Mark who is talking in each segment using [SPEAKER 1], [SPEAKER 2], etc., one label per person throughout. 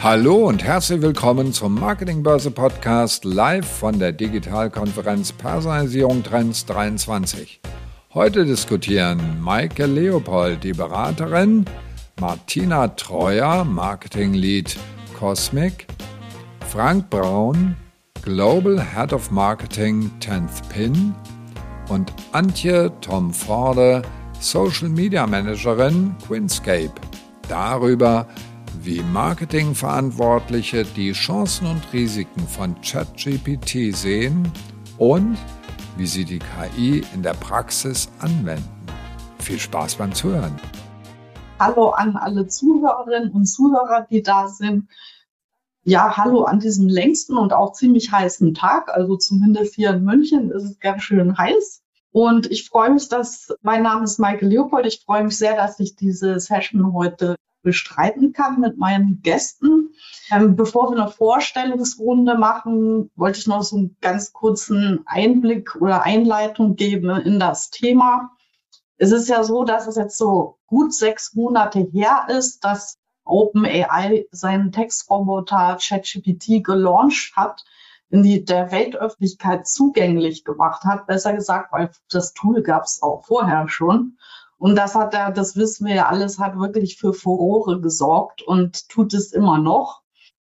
[SPEAKER 1] Hallo und herzlich willkommen zum Marketingbörse Podcast live von der Digitalkonferenz Personalisierung Trends 23. Heute diskutieren Maike Leopold, die Beraterin, Martina Treuer, Marketing Lead Cosmic, Frank Braun, Global Head of Marketing 10th Pin und Antje Tom Forde, Social Media Managerin Quinscape. Darüber, wie Marketingverantwortliche die Chancen und Risiken von ChatGPT sehen und wie sie die KI in der Praxis anwenden. Viel Spaß beim Zuhören.
[SPEAKER 2] Hallo an alle Zuhörerinnen und Zuhörer, die da sind. Ja, hallo an diesem längsten und auch ziemlich heißen Tag. Also zumindest hier in München ist es ganz schön heiß. Und ich freue mich, dass mein Name ist Michael Leopold. Ich freue mich sehr, dass ich diese Session heute bestreiten kann mit meinen Gästen. Ähm, bevor wir eine Vorstellungsrunde machen, wollte ich noch so einen ganz kurzen Einblick oder Einleitung geben in das Thema. Es ist ja so, dass es jetzt so gut sechs Monate her ist, dass OpenAI seinen Textroboter ChatGPT gelauncht hat, in die der Weltöffentlichkeit zugänglich gemacht hat. Besser gesagt, weil das Tool gab es auch vorher schon. Und das hat er, das wissen wir ja alles, hat wirklich für Furore gesorgt und tut es immer noch.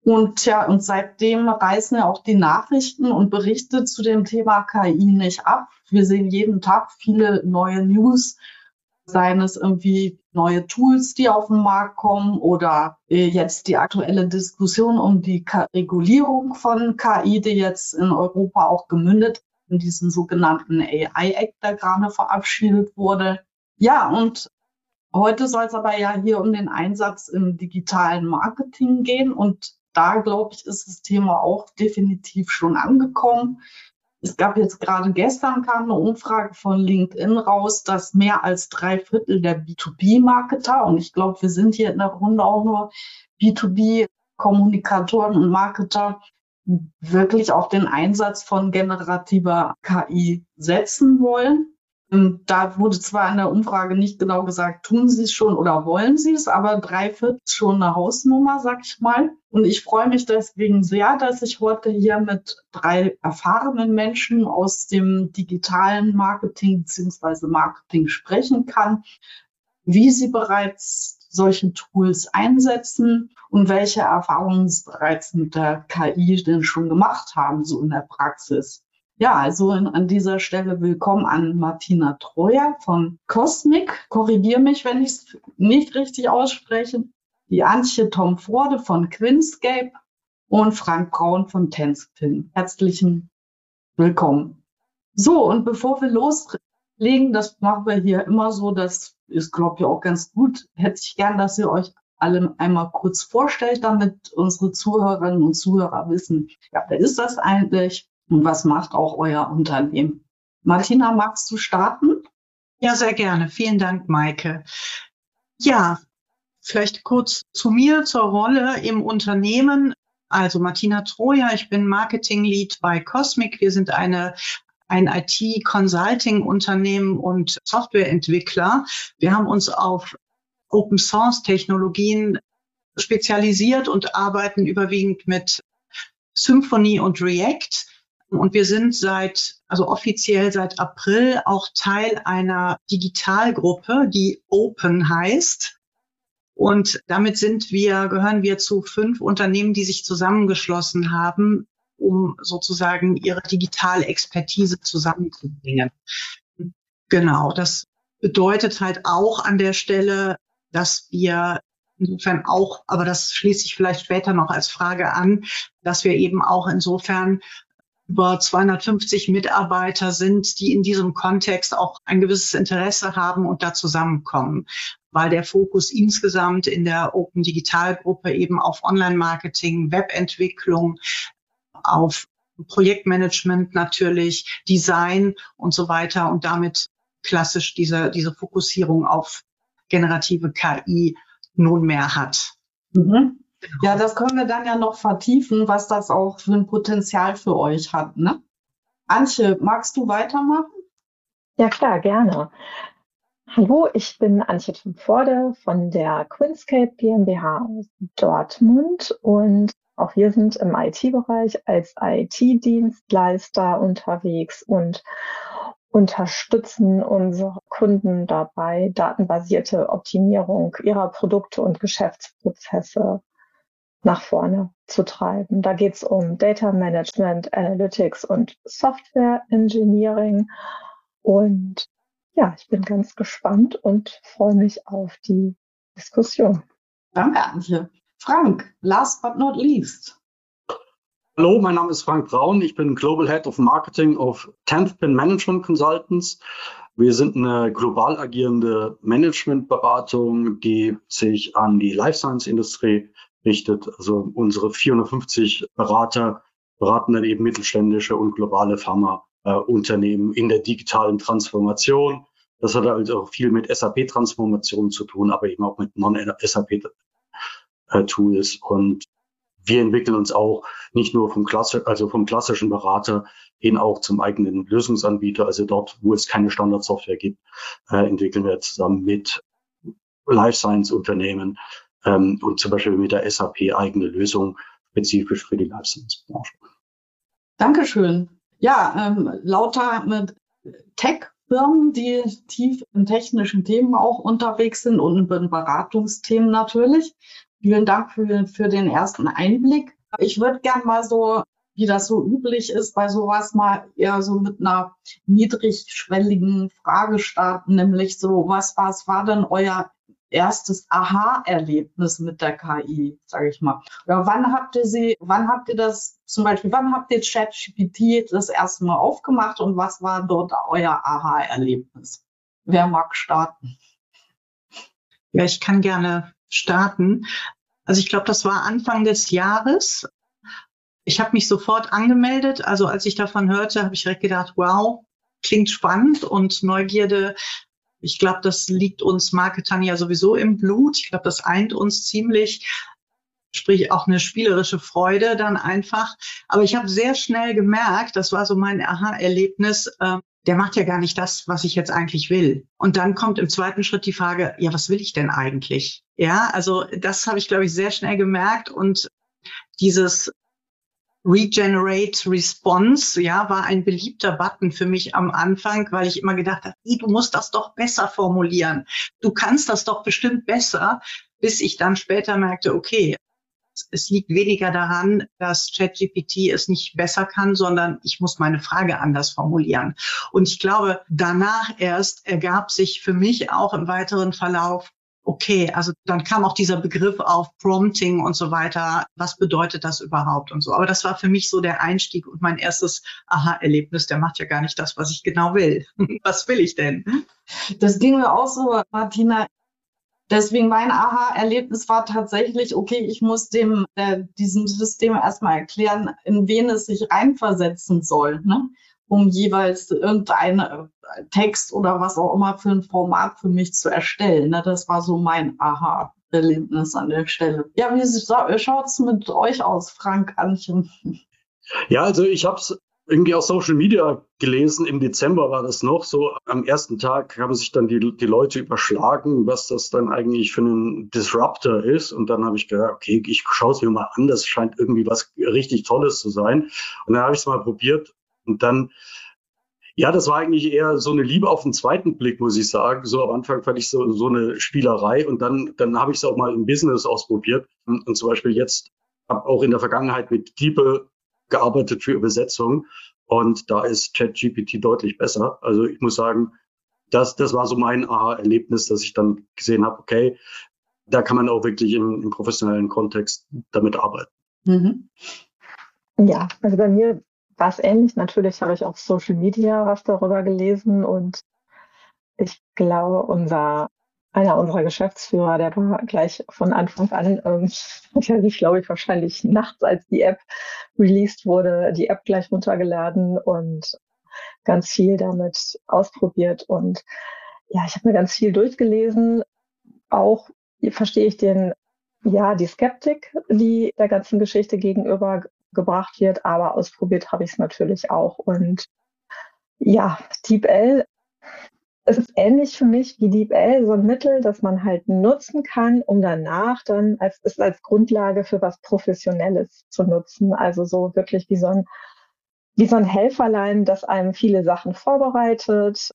[SPEAKER 2] Und ja, und seitdem reißen ja auch die Nachrichten und Berichte zu dem Thema KI nicht ab. Wir sehen jeden Tag viele neue News, seien es irgendwie neue Tools, die auf den Markt kommen oder äh, jetzt die aktuelle Diskussion um die Regulierung von KI, die jetzt in Europa auch gemündet in diesen sogenannten AI-Act, der gerade verabschiedet wurde. Ja, und heute soll es aber ja hier um den Einsatz im digitalen Marketing gehen. Und da, glaube ich, ist das Thema auch definitiv schon angekommen. Es gab jetzt gerade gestern kam eine Umfrage von LinkedIn raus, dass mehr als drei Viertel der B2B-Marketer, und ich glaube, wir sind hier in der Runde auch nur B2B-Kommunikatoren und Marketer, wirklich auf den Einsatz von generativer KI setzen wollen. Ähm, da wurde zwar in der Umfrage nicht genau gesagt, tun Sie es schon oder wollen Sie es, aber drei Viertel schon eine Hausnummer, sag ich mal. Und ich freue mich deswegen sehr, dass ich heute hier mit drei erfahrenen Menschen aus dem digitalen Marketing beziehungsweise Marketing sprechen kann, wie sie bereits solche Tools einsetzen und welche Erfahrungen sie bereits mit der KI denn schon gemacht haben, so in der Praxis. Ja, also an dieser Stelle willkommen an Martina Treuer von Cosmic. Korrigiere mich, wenn ich es nicht richtig ausspreche. Die Antje Tom Forde von Quinscape und Frank Braun von Tenspin. Herzlichen Willkommen. So, und bevor wir loslegen, das machen wir hier immer so, das ist, glaube ich, auch ganz gut, hätte ich gern, dass ihr euch alle einmal kurz vorstellt, damit unsere Zuhörerinnen und Zuhörer wissen, ja, wer ist das eigentlich? Und was macht auch euer Unternehmen? Martina, magst du starten?
[SPEAKER 3] Ja, sehr gerne. Vielen Dank, Maike. Ja, vielleicht kurz zu mir, zur Rolle im Unternehmen. Also Martina Troja, ich bin Marketing Lead bei Cosmic. Wir sind eine ein IT-Consulting-Unternehmen und Softwareentwickler. Wir haben uns auf Open-Source-Technologien spezialisiert und arbeiten überwiegend mit Symfony und React. Und wir sind seit, also offiziell seit April auch Teil einer Digitalgruppe, die Open heißt. Und damit sind wir, gehören wir zu fünf Unternehmen, die sich zusammengeschlossen haben, um sozusagen ihre digitale Expertise zusammenzubringen. Genau, das bedeutet halt auch an der Stelle, dass wir insofern auch, aber das schließe ich vielleicht später noch als Frage an, dass wir eben auch insofern über 250 Mitarbeiter sind, die in diesem Kontext auch ein gewisses Interesse haben und da zusammenkommen, weil der Fokus insgesamt in der Open Digital Gruppe eben auf Online-Marketing, Webentwicklung, auf Projektmanagement natürlich, Design und so weiter und damit klassisch diese, diese Fokussierung auf generative KI nunmehr hat.
[SPEAKER 2] Mhm. Ja, das können wir dann ja noch vertiefen, was das auch für ein Potenzial für euch hat. Ne? Antje, magst du weitermachen?
[SPEAKER 4] Ja, klar, gerne. Hallo, ich bin Antje Forde von der Quinscape GmbH aus Dortmund und auch wir sind im IT-Bereich als IT-Dienstleister unterwegs und unterstützen unsere Kunden dabei, datenbasierte Optimierung ihrer Produkte und Geschäftsprozesse nach vorne zu treiben. Da geht es um Data Management, Analytics und Software Engineering. Und ja, ich bin ganz gespannt und freue mich auf die Diskussion.
[SPEAKER 2] Danke, Antje. Frank, last but not least.
[SPEAKER 5] Hallo, mein Name ist Frank Braun. Ich bin Global Head of Marketing of 10th Pin Management Consultants. Wir sind eine global agierende Managementberatung, die sich an die Life Science Industrie richtet. Also unsere 450 Berater beraten dann eben mittelständische und globale Pharmaunternehmen in der digitalen Transformation das hat halt auch viel mit SAP-Transformation zu tun, aber eben auch mit Non-SAP-Tools. Und wir entwickeln uns auch nicht nur vom, Klasse, also vom klassischen Berater hin auch zum eigenen Lösungsanbieter. Also dort, wo es keine Standardsoftware gibt, äh, entwickeln wir zusammen mit Life Science Unternehmen ähm, und zum Beispiel mit der SAP eigene Lösung spezifisch für die Life Science Branche.
[SPEAKER 2] Dankeschön. Ja, ähm, lauter mit Tech Firmen, die tief in technischen Themen auch unterwegs sind und in Beratungsthemen natürlich. Vielen Dank für, für den ersten Einblick. Ich würde gern mal so, wie das so üblich ist, bei sowas mal eher so mit einer niedrigschwelligen Frage starten, nämlich so, was, was war denn euer erstes Aha-Erlebnis mit der KI, sage ich mal. Oder wann habt ihr sie, wann habt ihr das, zum Beispiel, wann habt ihr ChatGPT das erste Mal aufgemacht und was war dort euer Aha-Erlebnis? Wer mag starten?
[SPEAKER 3] Ja, ich kann gerne starten. Also ich glaube, das war Anfang des Jahres. Ich habe mich sofort angemeldet. Also als ich davon hörte, habe ich direkt gedacht, wow, klingt spannend und Neugierde ich glaube, das liegt uns Marketern ja sowieso im Blut. Ich glaube, das eint uns ziemlich. Sprich auch eine spielerische Freude dann einfach. Aber ich habe sehr schnell gemerkt, das war so mein Aha-Erlebnis, äh, der macht ja gar nicht das, was ich jetzt eigentlich will. Und dann kommt im zweiten Schritt die Frage, ja, was will ich denn eigentlich? Ja, also das habe ich, glaube ich, sehr schnell gemerkt. Und dieses Regenerate Response, ja, war ein beliebter Button für mich am Anfang, weil ich immer gedacht habe, du musst das doch besser formulieren. Du kannst das doch bestimmt besser, bis ich dann später merkte, okay, es liegt weniger daran, dass ChatGPT es nicht besser kann, sondern ich muss meine Frage anders formulieren. Und ich glaube, danach erst ergab sich für mich auch im weiteren Verlauf, okay, also dann kam auch dieser Begriff auf Prompting und so weiter. Was bedeutet das überhaupt und so? Aber das war für mich so der Einstieg und mein erstes Aha-Erlebnis. Der macht ja gar nicht das, was ich genau will. was will ich denn?
[SPEAKER 2] Das ging mir auch so, Martina. Deswegen mein Aha-Erlebnis war tatsächlich, okay, ich muss dem, äh, diesem System erstmal erklären, in wen es sich reinversetzen soll. Ne? Um jeweils irgendeinen äh, Text oder was auch immer für ein Format für mich zu erstellen. Ne? Das war so mein Aha-Erlebnis an der Stelle. Ja, wie schaut es mit euch aus, Frank Anchen?
[SPEAKER 5] Ja, also ich habe es irgendwie auf Social Media gelesen, im Dezember war das noch so. Am ersten Tag haben sich dann die, die Leute überschlagen, was das dann eigentlich für ein Disruptor ist. Und dann habe ich gedacht, okay, ich schaue es mir mal an, das scheint irgendwie was richtig Tolles zu sein. Und dann habe ich es mal probiert und dann, ja, das war eigentlich eher so eine Liebe auf den zweiten Blick, muss ich sagen. So am Anfang fand ich so, so eine Spielerei und dann, dann habe ich es auch mal im Business ausprobiert. Und, und zum Beispiel jetzt habe auch in der Vergangenheit mit Diebe gearbeitet für Übersetzung und da ist ChatGPT deutlich besser. Also ich muss sagen, das, das war so mein Aha-Erlebnis, dass ich dann gesehen habe, okay, da kann man auch wirklich im, im professionellen Kontext damit arbeiten. Mhm.
[SPEAKER 4] Ja, also bei mir war es ähnlich. Natürlich habe ich auf Social Media was darüber gelesen und ich glaube, unser einer unserer Geschäftsführer, der war gleich von Anfang an, ähm, hat er sich, glaube ich, wahrscheinlich nachts, als die App released wurde, die App gleich runtergeladen und ganz viel damit ausprobiert. Und ja, ich habe mir ganz viel durchgelesen. Auch verstehe ich den, ja, die Skeptik, die der ganzen Geschichte gegenüber gebracht wird, aber ausprobiert habe ich es natürlich auch. Und ja, DeepL es ist ähnlich für mich wie DeepL, so ein Mittel, das man halt nutzen kann, um danach dann als, ist als Grundlage für was Professionelles zu nutzen. Also so wirklich wie so ein, wie so ein Helferlein, das einem viele Sachen vorbereitet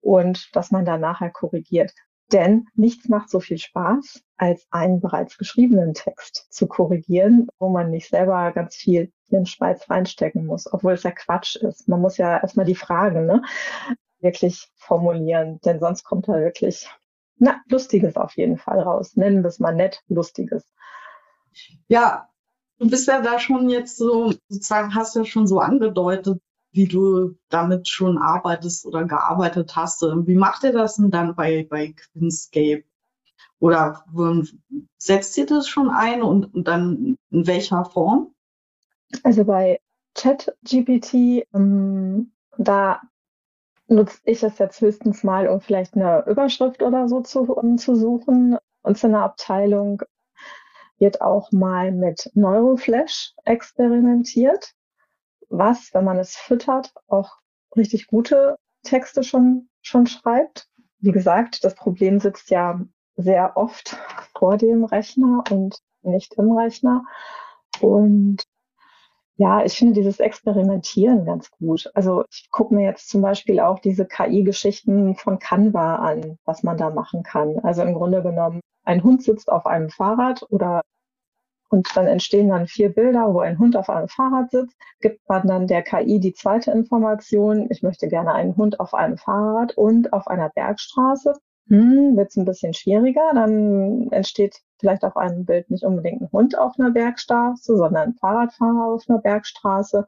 [SPEAKER 4] und dass man dann nachher korrigiert. Denn nichts macht so viel Spaß, als einen bereits geschriebenen Text zu korrigieren, wo man nicht selber ganz viel in Schweiz reinstecken muss, obwohl es ja Quatsch ist. Man muss ja erstmal die Fragen, ne? wirklich formulieren, denn sonst kommt da wirklich, na, Lustiges auf jeden Fall raus. Nennen wir es mal nett, Lustiges.
[SPEAKER 2] Ja, du bist ja da schon jetzt so, sozusagen hast ja schon so angedeutet, wie du damit schon arbeitest oder gearbeitet hast. Wie macht ihr das denn dann bei, bei Quinscape? Oder setzt ihr das schon ein und, und dann in welcher Form?
[SPEAKER 4] Also bei ChatGPT, ähm, da nutze ich es jetzt höchstens mal, um vielleicht eine Überschrift oder so zu, um zu suchen. Unsere Abteilung wird auch mal mit Neuroflash experimentiert, was, wenn man es füttert, auch richtig gute Texte schon, schon schreibt. Wie gesagt, das Problem sitzt ja sehr oft vor dem Rechner und nicht im Rechner. Und ja, ich finde dieses Experimentieren ganz gut. Also ich gucke mir jetzt zum Beispiel auch diese KI-Geschichten von Canva an, was man da machen kann. Also im Grunde genommen, ein Hund sitzt auf einem Fahrrad oder und dann entstehen dann vier Bilder, wo ein Hund auf einem Fahrrad sitzt. Gibt man dann der KI die zweite Information, ich möchte gerne einen Hund auf einem Fahrrad und auf einer Bergstraße hm, wird es ein bisschen schwieriger. Dann entsteht vielleicht auf einem Bild nicht unbedingt ein Hund auf einer Bergstraße, sondern ein Fahrradfahrer auf einer Bergstraße.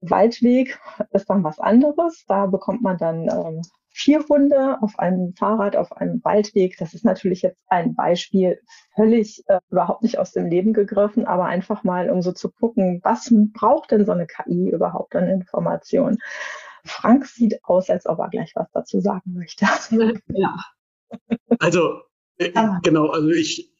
[SPEAKER 4] Waldweg ist dann was anderes. Da bekommt man dann ähm, vier Hunde auf einem Fahrrad auf einem Waldweg. Das ist natürlich jetzt ein Beispiel, völlig äh, überhaupt nicht aus dem Leben gegriffen, aber einfach mal, um so zu gucken, was braucht denn so eine KI überhaupt an Informationen? Frank sieht aus, als ob er gleich was dazu sagen möchte.
[SPEAKER 5] Ja. Also, äh, genau, also ich,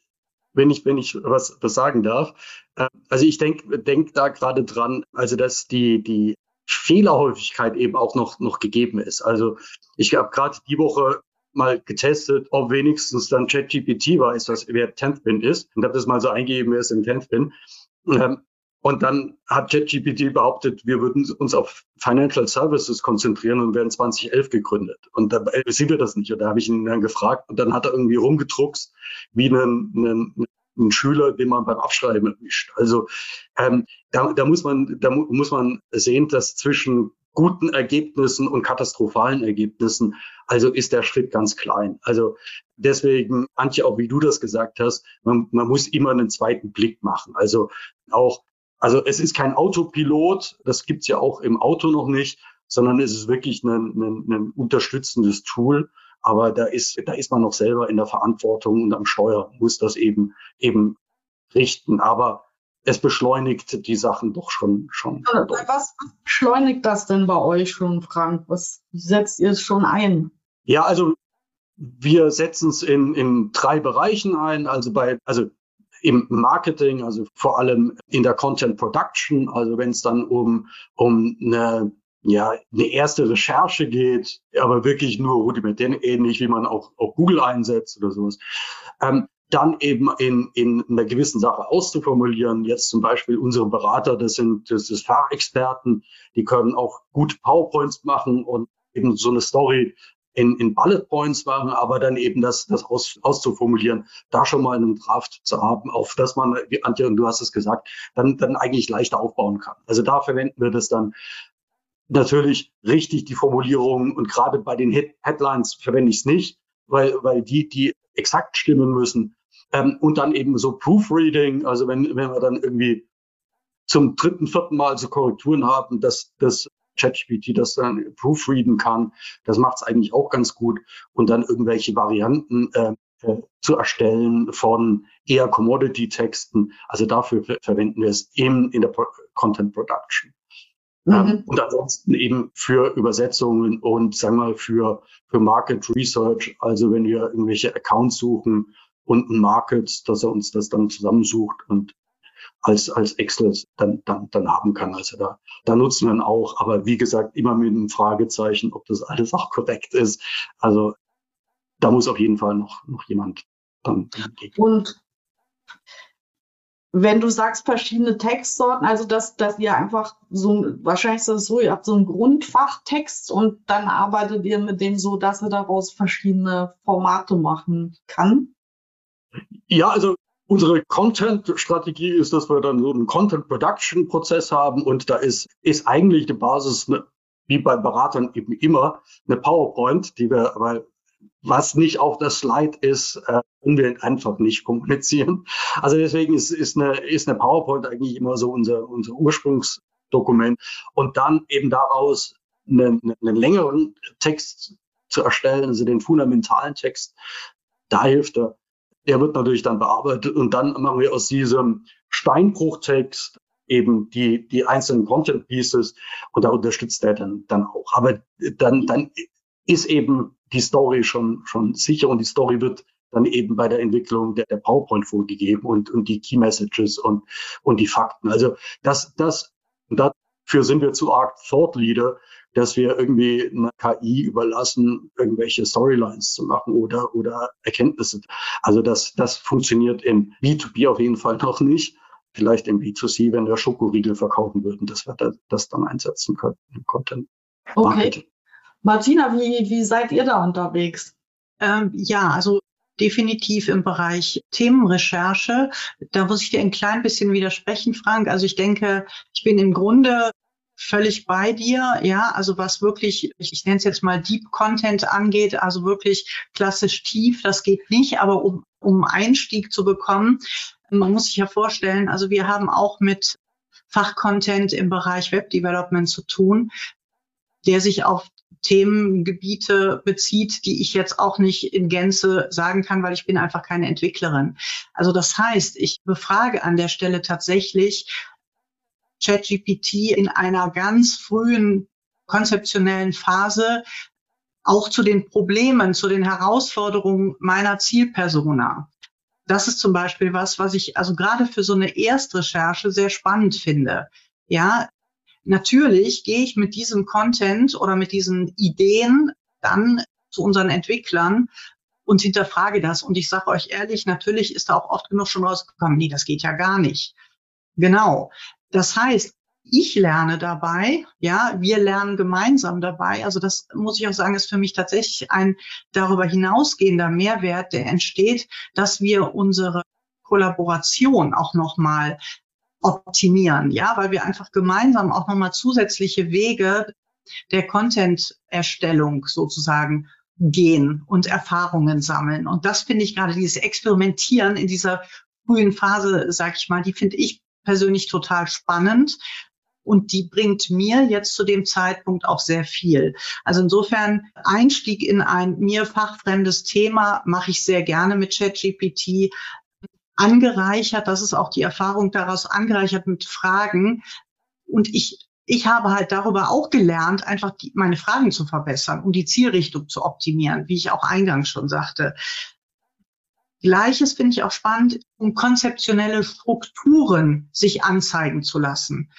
[SPEAKER 5] wenn ich, wenn ich was, was sagen darf. Äh, also ich denke denk da gerade dran, also dass die, die Fehlerhäufigkeit eben auch noch, noch gegeben ist. Also ich habe gerade die Woche mal getestet, ob wenigstens dann ChatGPT weiß, was wer Tenthpin ist und habe das mal so eingegeben, wer ist im Tenthpin. Ähm, und dann hat ChatGPT behauptet, wir würden uns auf Financial Services konzentrieren und werden 2011 gegründet. Und da äh, sehen wir das nicht. Und da habe ich ihn dann gefragt und dann hat er irgendwie rumgedruckst wie einen, einen, ein Schüler, den man beim Abschreiben erwischt. Also ähm, da, da, muss man, da mu muss man sehen, dass zwischen guten Ergebnissen und katastrophalen Ergebnissen, also ist der Schritt ganz klein. Also deswegen, Antje, auch wie du das gesagt hast, man, man muss immer einen zweiten Blick machen. Also auch also es ist kein Autopilot, das gibt's ja auch im Auto noch nicht, sondern es ist wirklich ein, ein, ein unterstützendes Tool. Aber da ist, da ist man noch selber in der Verantwortung und am Steuer muss das eben, eben richten. Aber es beschleunigt die Sachen doch schon. schon
[SPEAKER 2] was beschleunigt das denn bei euch schon, Frank? Was setzt ihr es schon ein?
[SPEAKER 5] Ja, also wir setzen es in, in drei Bereichen ein. Also bei, also im Marketing, also vor allem in der Content Production, also wenn es dann um, um eine, ja, eine erste Recherche geht, aber wirklich nur rudimentär, ähnlich wie man auch, auch Google einsetzt oder sowas. Ähm, dann eben in, in einer gewissen Sache auszuformulieren. Jetzt zum Beispiel unsere Berater, das sind das ist Fachexperten, die können auch gut PowerPoints machen und eben so eine Story in, in Bullet Points machen, aber dann eben das, das aus, auszuformulieren, da schon mal einen Draft zu haben, auf das man, wie Antje, und du hast es gesagt, dann, dann eigentlich leichter aufbauen kann. Also da verwenden wir das dann natürlich richtig, die Formulierung und gerade bei den Hit Headlines verwende ich es nicht, weil, weil die, die exakt stimmen müssen. Ähm, und dann eben so Proofreading, also wenn, wenn wir dann irgendwie zum dritten, vierten Mal so Korrekturen haben, dass das ChatGPT das dann proofreaden kann. Das macht es eigentlich auch ganz gut. Und dann irgendwelche Varianten äh, äh, zu erstellen von eher Commodity-Texten. Also dafür ver verwenden wir es in, in der Pro Content Production. Mhm. Ähm, und ansonsten eben für Übersetzungen und sagen wir mal für, für Market Research. Also wenn wir irgendwelche Accounts suchen und ein Market, dass er uns das dann zusammensucht und als, als Excel dann, dann, dann haben kann. Also da, da nutzen wir ihn auch. Aber wie gesagt, immer mit einem Fragezeichen, ob das alles auch korrekt ist. Also da muss auf jeden Fall noch, noch jemand dann
[SPEAKER 2] entgegen. Und wenn du sagst verschiedene Textsorten, also dass, dass ihr einfach so, wahrscheinlich ist das so, ihr habt so einen Grundfachtext und dann arbeitet ihr mit dem so, dass er daraus verschiedene Formate machen kann?
[SPEAKER 5] Ja, also unsere Content-Strategie ist, dass wir dann so einen Content-Production-Prozess haben und da ist, ist eigentlich die Basis, eine, wie bei Beratern eben immer, eine PowerPoint, die wir, weil was nicht auf der Slide ist, äh, können wir einfach nicht kommunizieren. Also deswegen ist, ist, eine, ist eine PowerPoint eigentlich immer so unser, unser Ursprungsdokument. Und dann eben daraus einen, einen längeren Text zu erstellen, also den fundamentalen Text, da hilft er. Der wird natürlich dann bearbeitet und dann machen wir aus diesem Steinbruchtext eben die, die einzelnen Content Pieces und da unterstützt er dann, dann auch. Aber dann, dann ist eben die Story schon, schon sicher und die Story wird dann eben bei der Entwicklung der, der PowerPoint vorgegeben und, und die Key Messages und, und die Fakten. Also das, das, dafür sind wir zu arg Thought Leader, dass wir irgendwie einer KI überlassen, irgendwelche Storylines zu machen oder, oder Erkenntnisse. Also das, das funktioniert im B2B auf jeden Fall noch nicht. Vielleicht im B2C, wenn wir Schokoriegel verkaufen würden, dass wir das dann einsetzen können im Content.
[SPEAKER 2] Marketing. Okay. Martina, wie, wie seid ihr da unterwegs?
[SPEAKER 3] Ähm, ja, also definitiv im Bereich Themenrecherche. Da muss ich dir ein klein bisschen widersprechen, Frank. Also ich denke, ich bin im Grunde völlig bei dir, ja, also was wirklich, ich, ich nenne es jetzt mal Deep Content angeht, also wirklich klassisch tief, das geht nicht, aber um, um Einstieg zu bekommen, man muss sich ja vorstellen, also wir haben auch mit Fachcontent im Bereich Web Development zu tun, der sich auf Themengebiete bezieht, die ich jetzt auch nicht in Gänze sagen kann, weil ich bin einfach keine Entwicklerin. Also das heißt, ich befrage an der Stelle tatsächlich ChatGPT in einer ganz frühen konzeptionellen Phase auch zu den Problemen, zu den Herausforderungen meiner Zielpersona. Das ist zum Beispiel was, was ich also gerade für so eine Erstrecherche sehr spannend finde. Ja, Natürlich gehe ich mit diesem Content oder mit diesen Ideen dann zu unseren Entwicklern und hinterfrage das. Und ich sage euch ehrlich, natürlich ist da auch oft genug schon rausgekommen, nee, das geht ja gar nicht. Genau. Das heißt, ich lerne dabei, ja, wir lernen gemeinsam dabei. Also das muss ich auch sagen, ist für mich tatsächlich ein darüber hinausgehender Mehrwert, der entsteht, dass wir unsere Kollaboration auch nochmal optimieren, ja, weil wir einfach gemeinsam auch nochmal zusätzliche Wege der Content-Erstellung sozusagen gehen und Erfahrungen sammeln. Und das finde ich gerade dieses Experimentieren in dieser frühen Phase, sag ich mal, die finde ich persönlich total spannend. Und die bringt mir jetzt zu dem Zeitpunkt auch sehr viel. Also insofern Einstieg in ein mir fachfremdes Thema mache ich sehr gerne mit ChatGPT angereichert, das ist auch die Erfahrung daraus angereichert mit Fragen. Und ich, ich habe halt darüber auch gelernt, einfach die, meine Fragen zu verbessern, um die Zielrichtung zu optimieren, wie ich auch eingangs schon sagte. Gleiches finde ich auch spannend, um konzeptionelle Strukturen sich anzeigen zu lassen.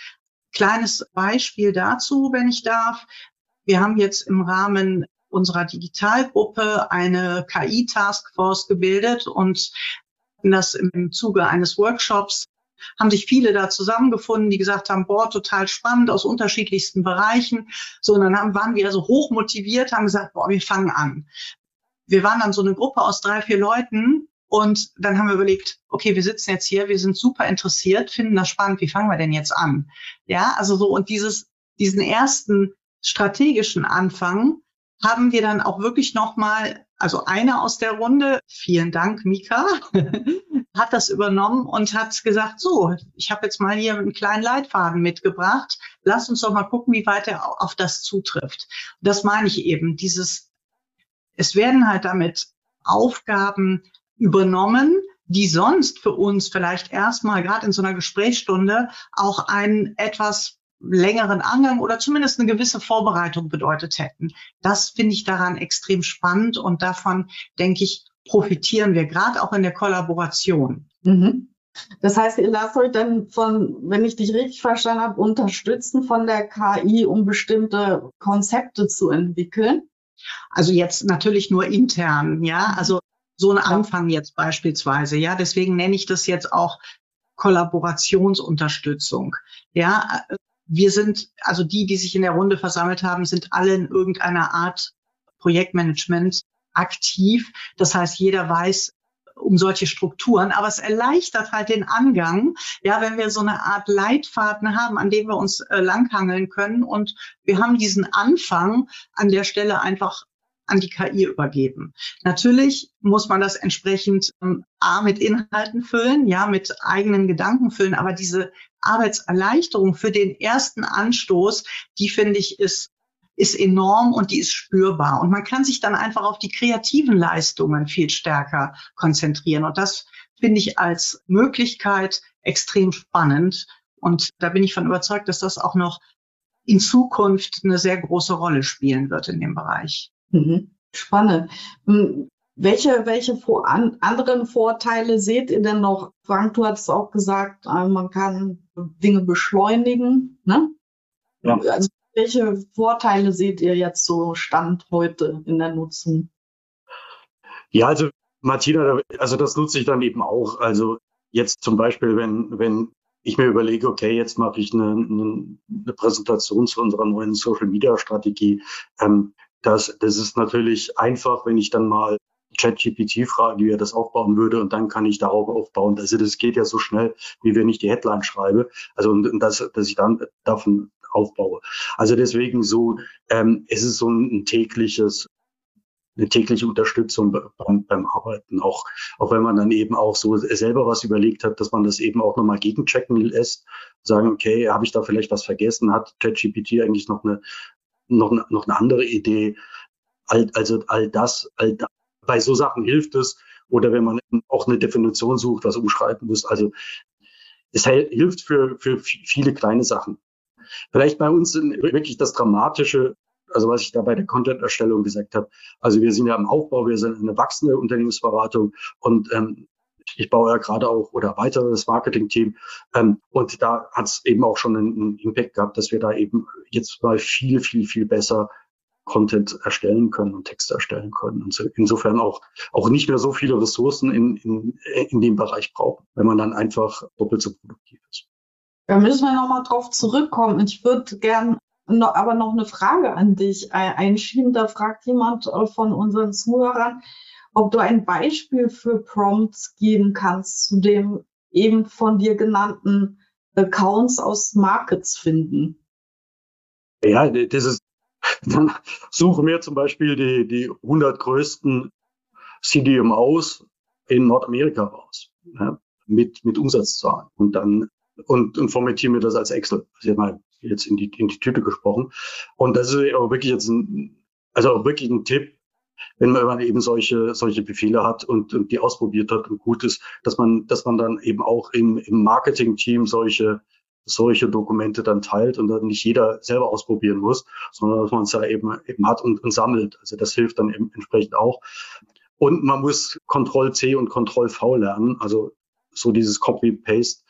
[SPEAKER 3] Kleines Beispiel dazu, wenn ich darf. Wir haben jetzt im Rahmen unserer Digitalgruppe eine KI-Taskforce gebildet und das im Zuge eines Workshops haben sich viele da zusammengefunden, die gesagt haben, boah, total spannend aus unterschiedlichsten Bereichen. So, und dann haben, waren wir also hoch motiviert, haben gesagt, boah, wir fangen an. Wir waren dann so eine Gruppe aus drei, vier Leuten und dann haben wir überlegt, okay, wir sitzen jetzt hier, wir sind super interessiert, finden das spannend, wie fangen wir denn jetzt an? Ja, also so, und dieses, diesen ersten strategischen Anfang haben wir dann auch wirklich nochmal also einer aus der Runde, vielen Dank, Mika, hat das übernommen und hat gesagt, so, ich habe jetzt mal hier einen kleinen Leitfaden mitgebracht. Lass uns doch mal gucken, wie weit er auf das zutrifft. Das meine ich eben, dieses, es werden halt damit Aufgaben übernommen, die sonst für uns vielleicht erstmal gerade in so einer Gesprächsstunde auch ein etwas längeren Angang oder zumindest eine gewisse Vorbereitung bedeutet hätten. Das finde ich daran extrem spannend und davon, denke ich, profitieren wir gerade auch in der Kollaboration.
[SPEAKER 2] Mhm. Das heißt, ihr lasst euch dann von, wenn ich dich richtig verstanden habe, unterstützen von der KI, um bestimmte Konzepte zu entwickeln?
[SPEAKER 3] Also jetzt natürlich nur intern, ja. Also so ein Anfang jetzt beispielsweise, ja. Deswegen nenne ich das jetzt auch Kollaborationsunterstützung. Ja, wir sind, also die, die sich in der Runde versammelt haben, sind alle in irgendeiner Art Projektmanagement aktiv. Das heißt, jeder weiß, um solche Strukturen, aber es erleichtert halt den Angang, ja, wenn wir so eine Art Leitfaden haben, an dem wir uns äh, langhangeln können und wir haben diesen Anfang an der Stelle einfach an die KI übergeben. Natürlich muss man das entsprechend ähm, A mit Inhalten füllen, ja, mit eigenen Gedanken füllen, aber diese Arbeitserleichterung für den ersten Anstoß, die finde ich ist ist enorm und die ist spürbar. Und man kann sich dann einfach auf die kreativen Leistungen viel stärker konzentrieren. Und das finde ich als Möglichkeit extrem spannend. Und da bin ich von überzeugt, dass das auch noch in Zukunft eine sehr große Rolle spielen wird in dem Bereich.
[SPEAKER 2] Mhm. Spannend. Hm, welche, welche vor, an, anderen Vorteile seht ihr denn noch? Frank, du hast auch gesagt, äh, man kann Dinge beschleunigen. Ne? Ja. Also welche Vorteile seht ihr jetzt so Stand heute in der Nutzung?
[SPEAKER 5] Ja, also Martina, also das nutze ich dann eben auch. Also jetzt zum Beispiel, wenn, wenn ich mir überlege, okay, jetzt mache ich eine, eine, Präsentation zu unserer neuen Social Media Strategie. Ähm, das, das ist natürlich einfach, wenn ich dann mal ChatGPT frage, wie er das aufbauen würde und dann kann ich darauf aufbauen. Also das geht ja so schnell, wie wenn ich die Headline schreibe. Also und, und das, dass ich dann davon aufbaue. Also deswegen so, ähm, es ist so ein, ein tägliches eine tägliche Unterstützung beim, beim Arbeiten, auch, auch wenn man dann eben auch so selber was überlegt hat, dass man das eben auch nochmal gegenchecken lässt, sagen, okay, habe ich da vielleicht was vergessen, hat ChatGPT eigentlich noch eine, noch, noch eine andere Idee, all, also all das, all da, bei so Sachen hilft es, oder wenn man auch eine Definition sucht, was umschreiben muss, also es hilft für, für viele kleine Sachen. Vielleicht bei uns wirklich das Dramatische, also was ich da bei der Content-Erstellung gesagt habe. Also wir sind ja im Aufbau, wir sind eine wachsende Unternehmensberatung und ähm, ich baue ja gerade auch oder weitere das Marketing-Team. Ähm, und da hat es eben auch schon einen, Impact gehabt, dass wir da eben jetzt mal viel, viel, viel besser Content erstellen können und Texte erstellen können. Und so, insofern auch, auch nicht mehr so viele Ressourcen in, in, in dem Bereich brauchen, wenn man dann einfach doppelt so produktiv ist.
[SPEAKER 2] Da müssen wir nochmal drauf zurückkommen. Ich würde gern noch, aber noch eine Frage an dich einschieben. Da fragt jemand äh, von unseren Zuhörern, ob du ein Beispiel für Prompts geben kannst zu dem eben von dir genannten Accounts aus Markets finden.
[SPEAKER 5] Ja, das ist, dann suche mir zum Beispiel die, die 100 größten CDMOs in Nordamerika raus, ja, mit, mit Umsatzzahlen. Und dann und, und formatiere mir das als Excel. Jetzt mal jetzt in die, in die Tüte gesprochen. Und das ist auch wirklich jetzt ein, also auch wirklich ein Tipp, wenn man eben solche, solche Befehle hat und, und die ausprobiert hat und gut ist, dass man, dass man dann eben auch im, im Marketing-Team solche, solche Dokumente dann teilt und dann nicht jeder selber ausprobieren muss, sondern dass man es ja eben, eben hat und, und sammelt. Also das hilft dann eben entsprechend auch. Und man muss Ctrl-C und Ctrl-V lernen, also so dieses Copy-Paste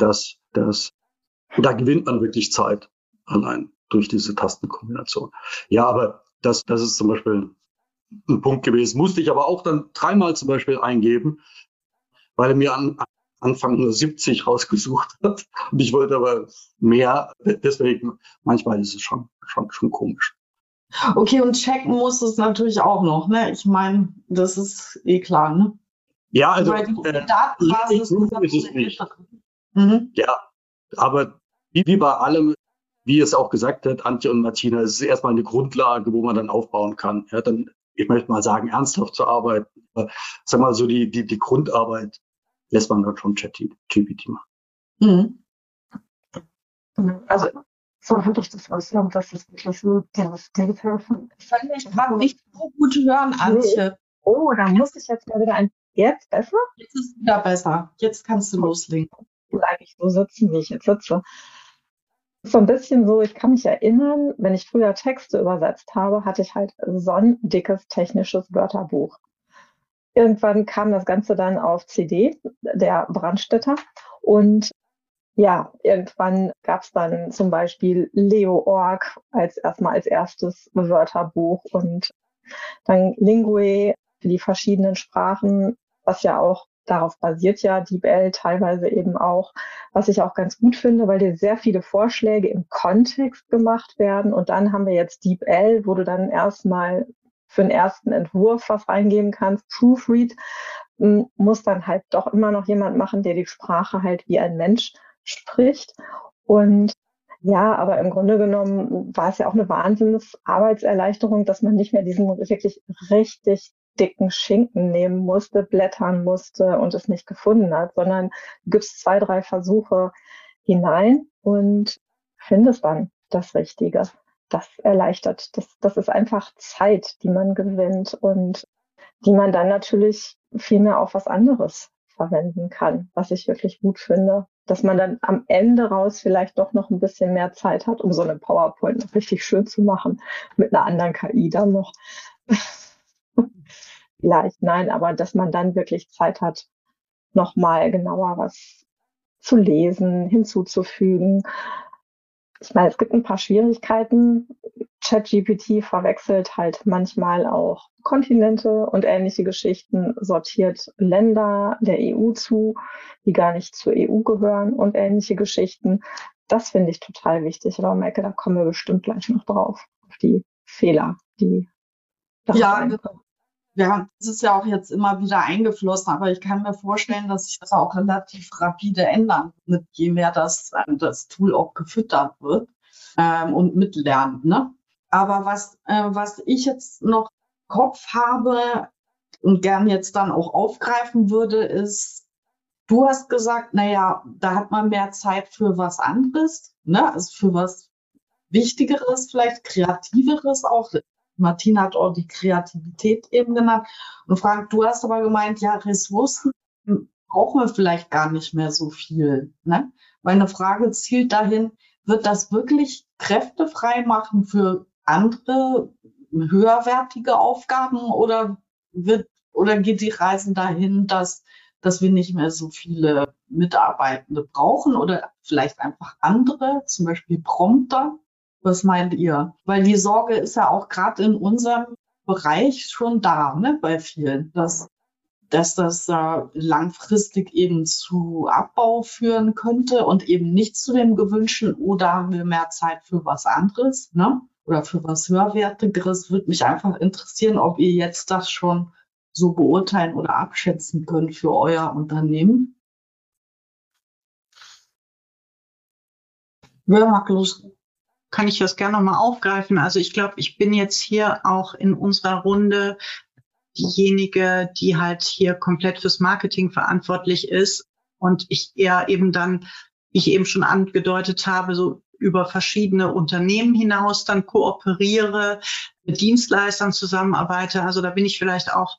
[SPEAKER 5] dass das, da gewinnt man wirklich Zeit allein durch diese Tastenkombination. Ja, aber das, das ist zum Beispiel ein Punkt gewesen. Musste ich aber auch dann dreimal zum Beispiel eingeben, weil er mir an, Anfang nur 70 rausgesucht hat. Und ich wollte aber mehr. Deswegen, manchmal ist es schon, schon, schon komisch.
[SPEAKER 2] Okay, und checken muss es natürlich auch noch, ne? Ich meine, das ist eh klar, ne?
[SPEAKER 5] Ja, also. Weil die äh, Datenbasis ist es nicht. Mhm. Ja, aber wie, wie bei allem, wie es auch gesagt hat, Antje und Martina, es ist erstmal eine Grundlage, wo man dann aufbauen kann. Ja, dann, ich möchte mal sagen, ernsthaft zu arbeiten. Aber, sag mal so, die, die, die Grundarbeit lässt man dann schon ChatGPT machen.
[SPEAKER 4] Mhm. Also, so habe ich das ausgenommen, dass es wirklich so dieses Digital
[SPEAKER 2] Ich kann nicht so gut hören, Antje.
[SPEAKER 4] Oh, da muss ich jetzt mal wieder ein. Jetzt besser?
[SPEAKER 2] Jetzt ist es wieder besser. Jetzt kannst du loslegen
[SPEAKER 4] bleibe ich so sitzen, wie ich jetzt sitze. So ein bisschen so, ich kann mich erinnern, wenn ich früher Texte übersetzt habe, hatte ich halt so ein dickes technisches Wörterbuch. irgendwann kam das Ganze dann auf CD, der Brandstätter. Und ja, irgendwann gab es dann zum Beispiel Leo.org als erstmal als erstes Wörterbuch und dann Lingue für die verschiedenen Sprachen, was ja auch darauf basiert ja DeepL teilweise eben auch, was ich auch ganz gut finde, weil dir sehr viele Vorschläge im Kontext gemacht werden. Und dann haben wir jetzt DeepL, wo du dann erstmal für den ersten Entwurf was reingeben kannst. Proofread muss dann halt doch immer noch jemand machen, der die Sprache halt wie ein Mensch spricht. Und ja, aber im Grunde genommen war es ja auch eine Wahnsinns-Arbeitserleichterung, dass man nicht mehr diesen wirklich richtig dicken Schinken nehmen musste, blättern musste und es nicht gefunden hat, sondern du gibst zwei, drei Versuche hinein und findest dann das Richtige. Das erleichtert. Das, das ist einfach Zeit, die man gewinnt und die man dann natürlich viel mehr auf was anderes verwenden kann, was ich wirklich gut finde. Dass man dann am Ende raus vielleicht doch noch ein bisschen mehr Zeit hat, um so eine PowerPoint richtig schön zu machen, mit einer anderen KI dann noch. vielleicht, nein, aber dass man dann wirklich Zeit hat, nochmal genauer was zu lesen, hinzuzufügen. Ich meine, es gibt ein paar Schwierigkeiten. ChatGPT verwechselt halt manchmal auch Kontinente und ähnliche Geschichten, sortiert Länder der EU zu, die gar nicht zur EU gehören und ähnliche Geschichten. Das finde ich total wichtig. Aber Maike, da kommen wir bestimmt gleich noch drauf, auf die Fehler, die
[SPEAKER 2] da ja, ja, das ist ja auch jetzt immer wieder eingeflossen, aber ich kann mir vorstellen, dass sich das auch relativ rapide ändern wird, je mehr das, das Tool auch gefüttert wird ähm, und mitlernt. Ne? Aber was, äh, was ich jetzt noch im Kopf habe und gern jetzt dann auch aufgreifen würde, ist, du hast gesagt, naja, da hat man mehr Zeit für was anderes, ne? also für was Wichtigeres, vielleicht Kreativeres auch. Martina hat auch die Kreativität eben genannt. Und Frank, du hast aber gemeint, ja, Ressourcen brauchen wir vielleicht gar nicht mehr so viel. Ne? Meine Frage zielt dahin, wird das wirklich Kräfte frei machen für andere höherwertige Aufgaben oder wird oder geht die Reise dahin, dass, dass wir nicht mehr so viele Mitarbeitende brauchen oder vielleicht einfach andere, zum Beispiel Prompter? Was meint ihr? Weil die Sorge ist ja auch gerade in unserem Bereich schon da, ne, bei vielen, dass, dass das äh, langfristig eben zu Abbau führen könnte und eben nicht zu dem gewünschten, oder haben wir mehr Zeit für was anderes, ne? Oder für was höherwertigeres, würde mich einfach interessieren, ob ihr jetzt das schon so beurteilen oder abschätzen könnt für euer Unternehmen.
[SPEAKER 3] Wer mag los? Kann ich das gerne nochmal aufgreifen. Also ich glaube, ich bin jetzt hier auch in unserer Runde diejenige, die halt hier komplett fürs Marketing verantwortlich ist und ich eher eben dann, wie ich eben schon angedeutet habe, so über verschiedene Unternehmen hinaus dann kooperiere, mit Dienstleistern zusammenarbeite. Also da bin ich vielleicht auch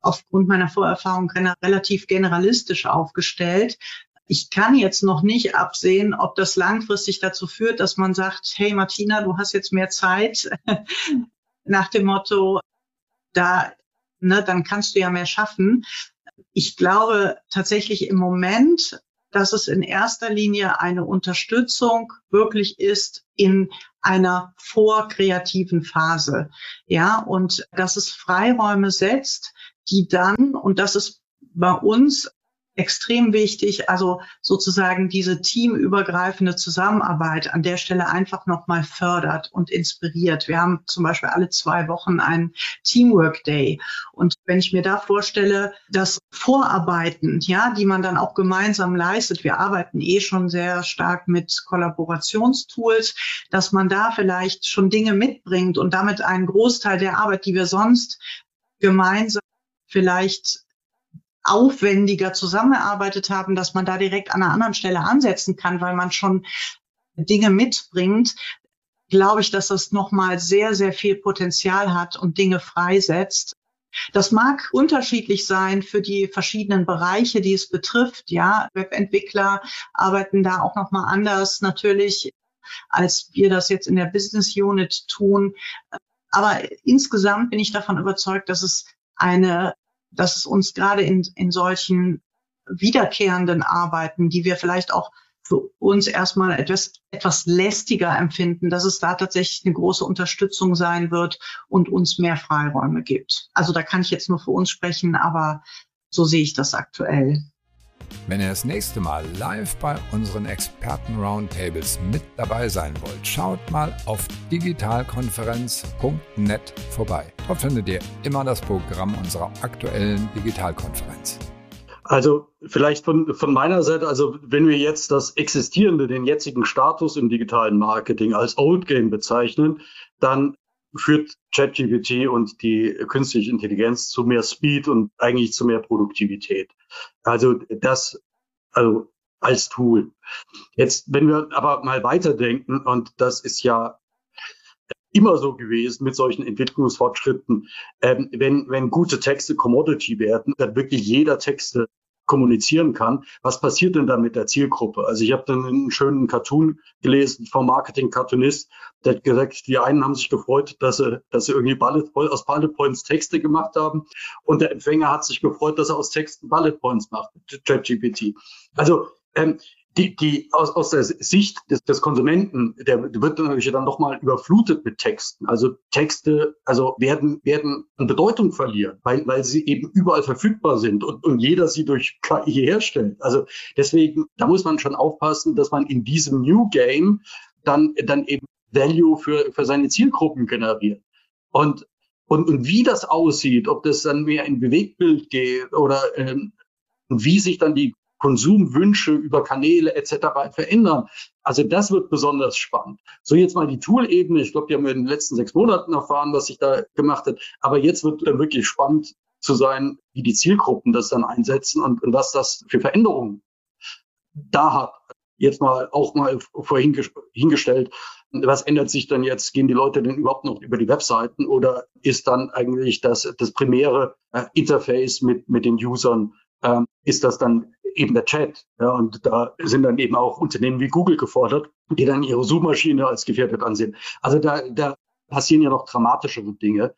[SPEAKER 3] aufgrund meiner Vorerfahrung relativ generalistisch aufgestellt ich kann jetzt noch nicht absehen, ob das langfristig dazu führt, dass man sagt, hey Martina, du hast jetzt mehr Zeit nach dem Motto, da, ne, dann kannst du ja mehr schaffen. Ich glaube tatsächlich im Moment, dass es in erster Linie eine Unterstützung wirklich ist in einer vorkreativen Phase. Ja, und dass es Freiräume setzt, die dann, und das ist bei uns extrem wichtig, also sozusagen diese teamübergreifende Zusammenarbeit an der Stelle einfach nochmal fördert und inspiriert. Wir haben zum Beispiel alle zwei Wochen einen Teamwork Day. Und wenn ich mir da vorstelle, dass Vorarbeiten, ja, die man dann auch gemeinsam leistet, wir arbeiten eh schon sehr stark mit Kollaborationstools, dass man da vielleicht schon Dinge mitbringt und damit einen Großteil der Arbeit, die wir sonst gemeinsam vielleicht aufwendiger zusammengearbeitet haben, dass man da direkt an einer anderen Stelle ansetzen kann, weil man schon Dinge mitbringt, glaube ich, dass das nochmal sehr, sehr viel Potenzial hat und Dinge freisetzt. Das mag unterschiedlich sein für die verschiedenen Bereiche, die es betrifft. Ja, Webentwickler arbeiten da auch nochmal anders natürlich, als wir das jetzt in der Business Unit tun. Aber insgesamt bin ich davon überzeugt, dass es eine dass es uns gerade in, in solchen wiederkehrenden Arbeiten, die wir vielleicht auch für uns erstmal etwas, etwas lästiger empfinden, dass es da tatsächlich eine große Unterstützung sein wird und uns mehr Freiräume gibt. Also da kann ich jetzt nur für uns sprechen, aber so sehe ich das aktuell.
[SPEAKER 1] Wenn ihr das nächste Mal live bei unseren Experten-Roundtables mit dabei sein wollt, schaut mal auf digitalkonferenz.net vorbei. Dort findet ihr immer das Programm unserer aktuellen Digitalkonferenz.
[SPEAKER 5] Also vielleicht von, von meiner Seite, also wenn wir jetzt das Existierende, den jetzigen Status im digitalen Marketing als Old Game bezeichnen, dann führt ChatGPT und die künstliche Intelligenz zu mehr Speed und eigentlich zu mehr Produktivität. Also das, also als Tool. Jetzt, wenn wir aber mal weiterdenken, und das ist ja immer so gewesen mit solchen Entwicklungsfortschritten. Ähm, wenn, wenn gute Texte Commodity werden, dann wirklich jeder Texte kommunizieren kann. Was passiert denn dann mit der Zielgruppe? Also ich habe dann einen schönen Cartoon gelesen vom Marketing-Cartoonist, der hat gesagt, die einen haben sich gefreut, dass sie, dass sie irgendwie Bullet, aus Bullet Points Texte gemacht haben und der Empfänger hat sich gefreut, dass er aus Texten Bullet Points macht, ChatGPT. Also ähm, die, die aus, aus der Sicht des, des Konsumenten, der wird natürlich dann nochmal überflutet mit Texten. Also Texte, also werden, werden an Bedeutung verlieren, weil, weil sie eben überall verfügbar sind und, und jeder sie durch KI herstellt. Also deswegen, da muss man schon aufpassen, dass man in diesem New Game dann, dann eben Value für, für seine Zielgruppen generiert. Und, und, und wie das aussieht, ob das dann mehr in Bewegtbild geht oder ähm, wie sich dann die Konsumwünsche über Kanäle etc. verändern. Also das wird besonders spannend. So jetzt mal die Tool-Ebene. Ich glaube, die haben wir in den letzten sechs Monaten erfahren, was sich da gemacht hat. Aber jetzt wird dann wirklich spannend zu sein, wie die Zielgruppen das dann einsetzen und, und was das für Veränderungen da hat. Jetzt mal auch mal vorhin hingestellt, was ändert sich dann jetzt? Gehen die Leute denn überhaupt noch über die Webseiten oder ist dann eigentlich das, das primäre äh, Interface mit, mit den Usern, ähm, ist das dann eben der Chat. Ja, und da sind dann eben auch Unternehmen wie Google gefordert, die dann ihre Suchmaschine als gefährdet ansehen. Also da, da passieren ja noch dramatischere Dinge,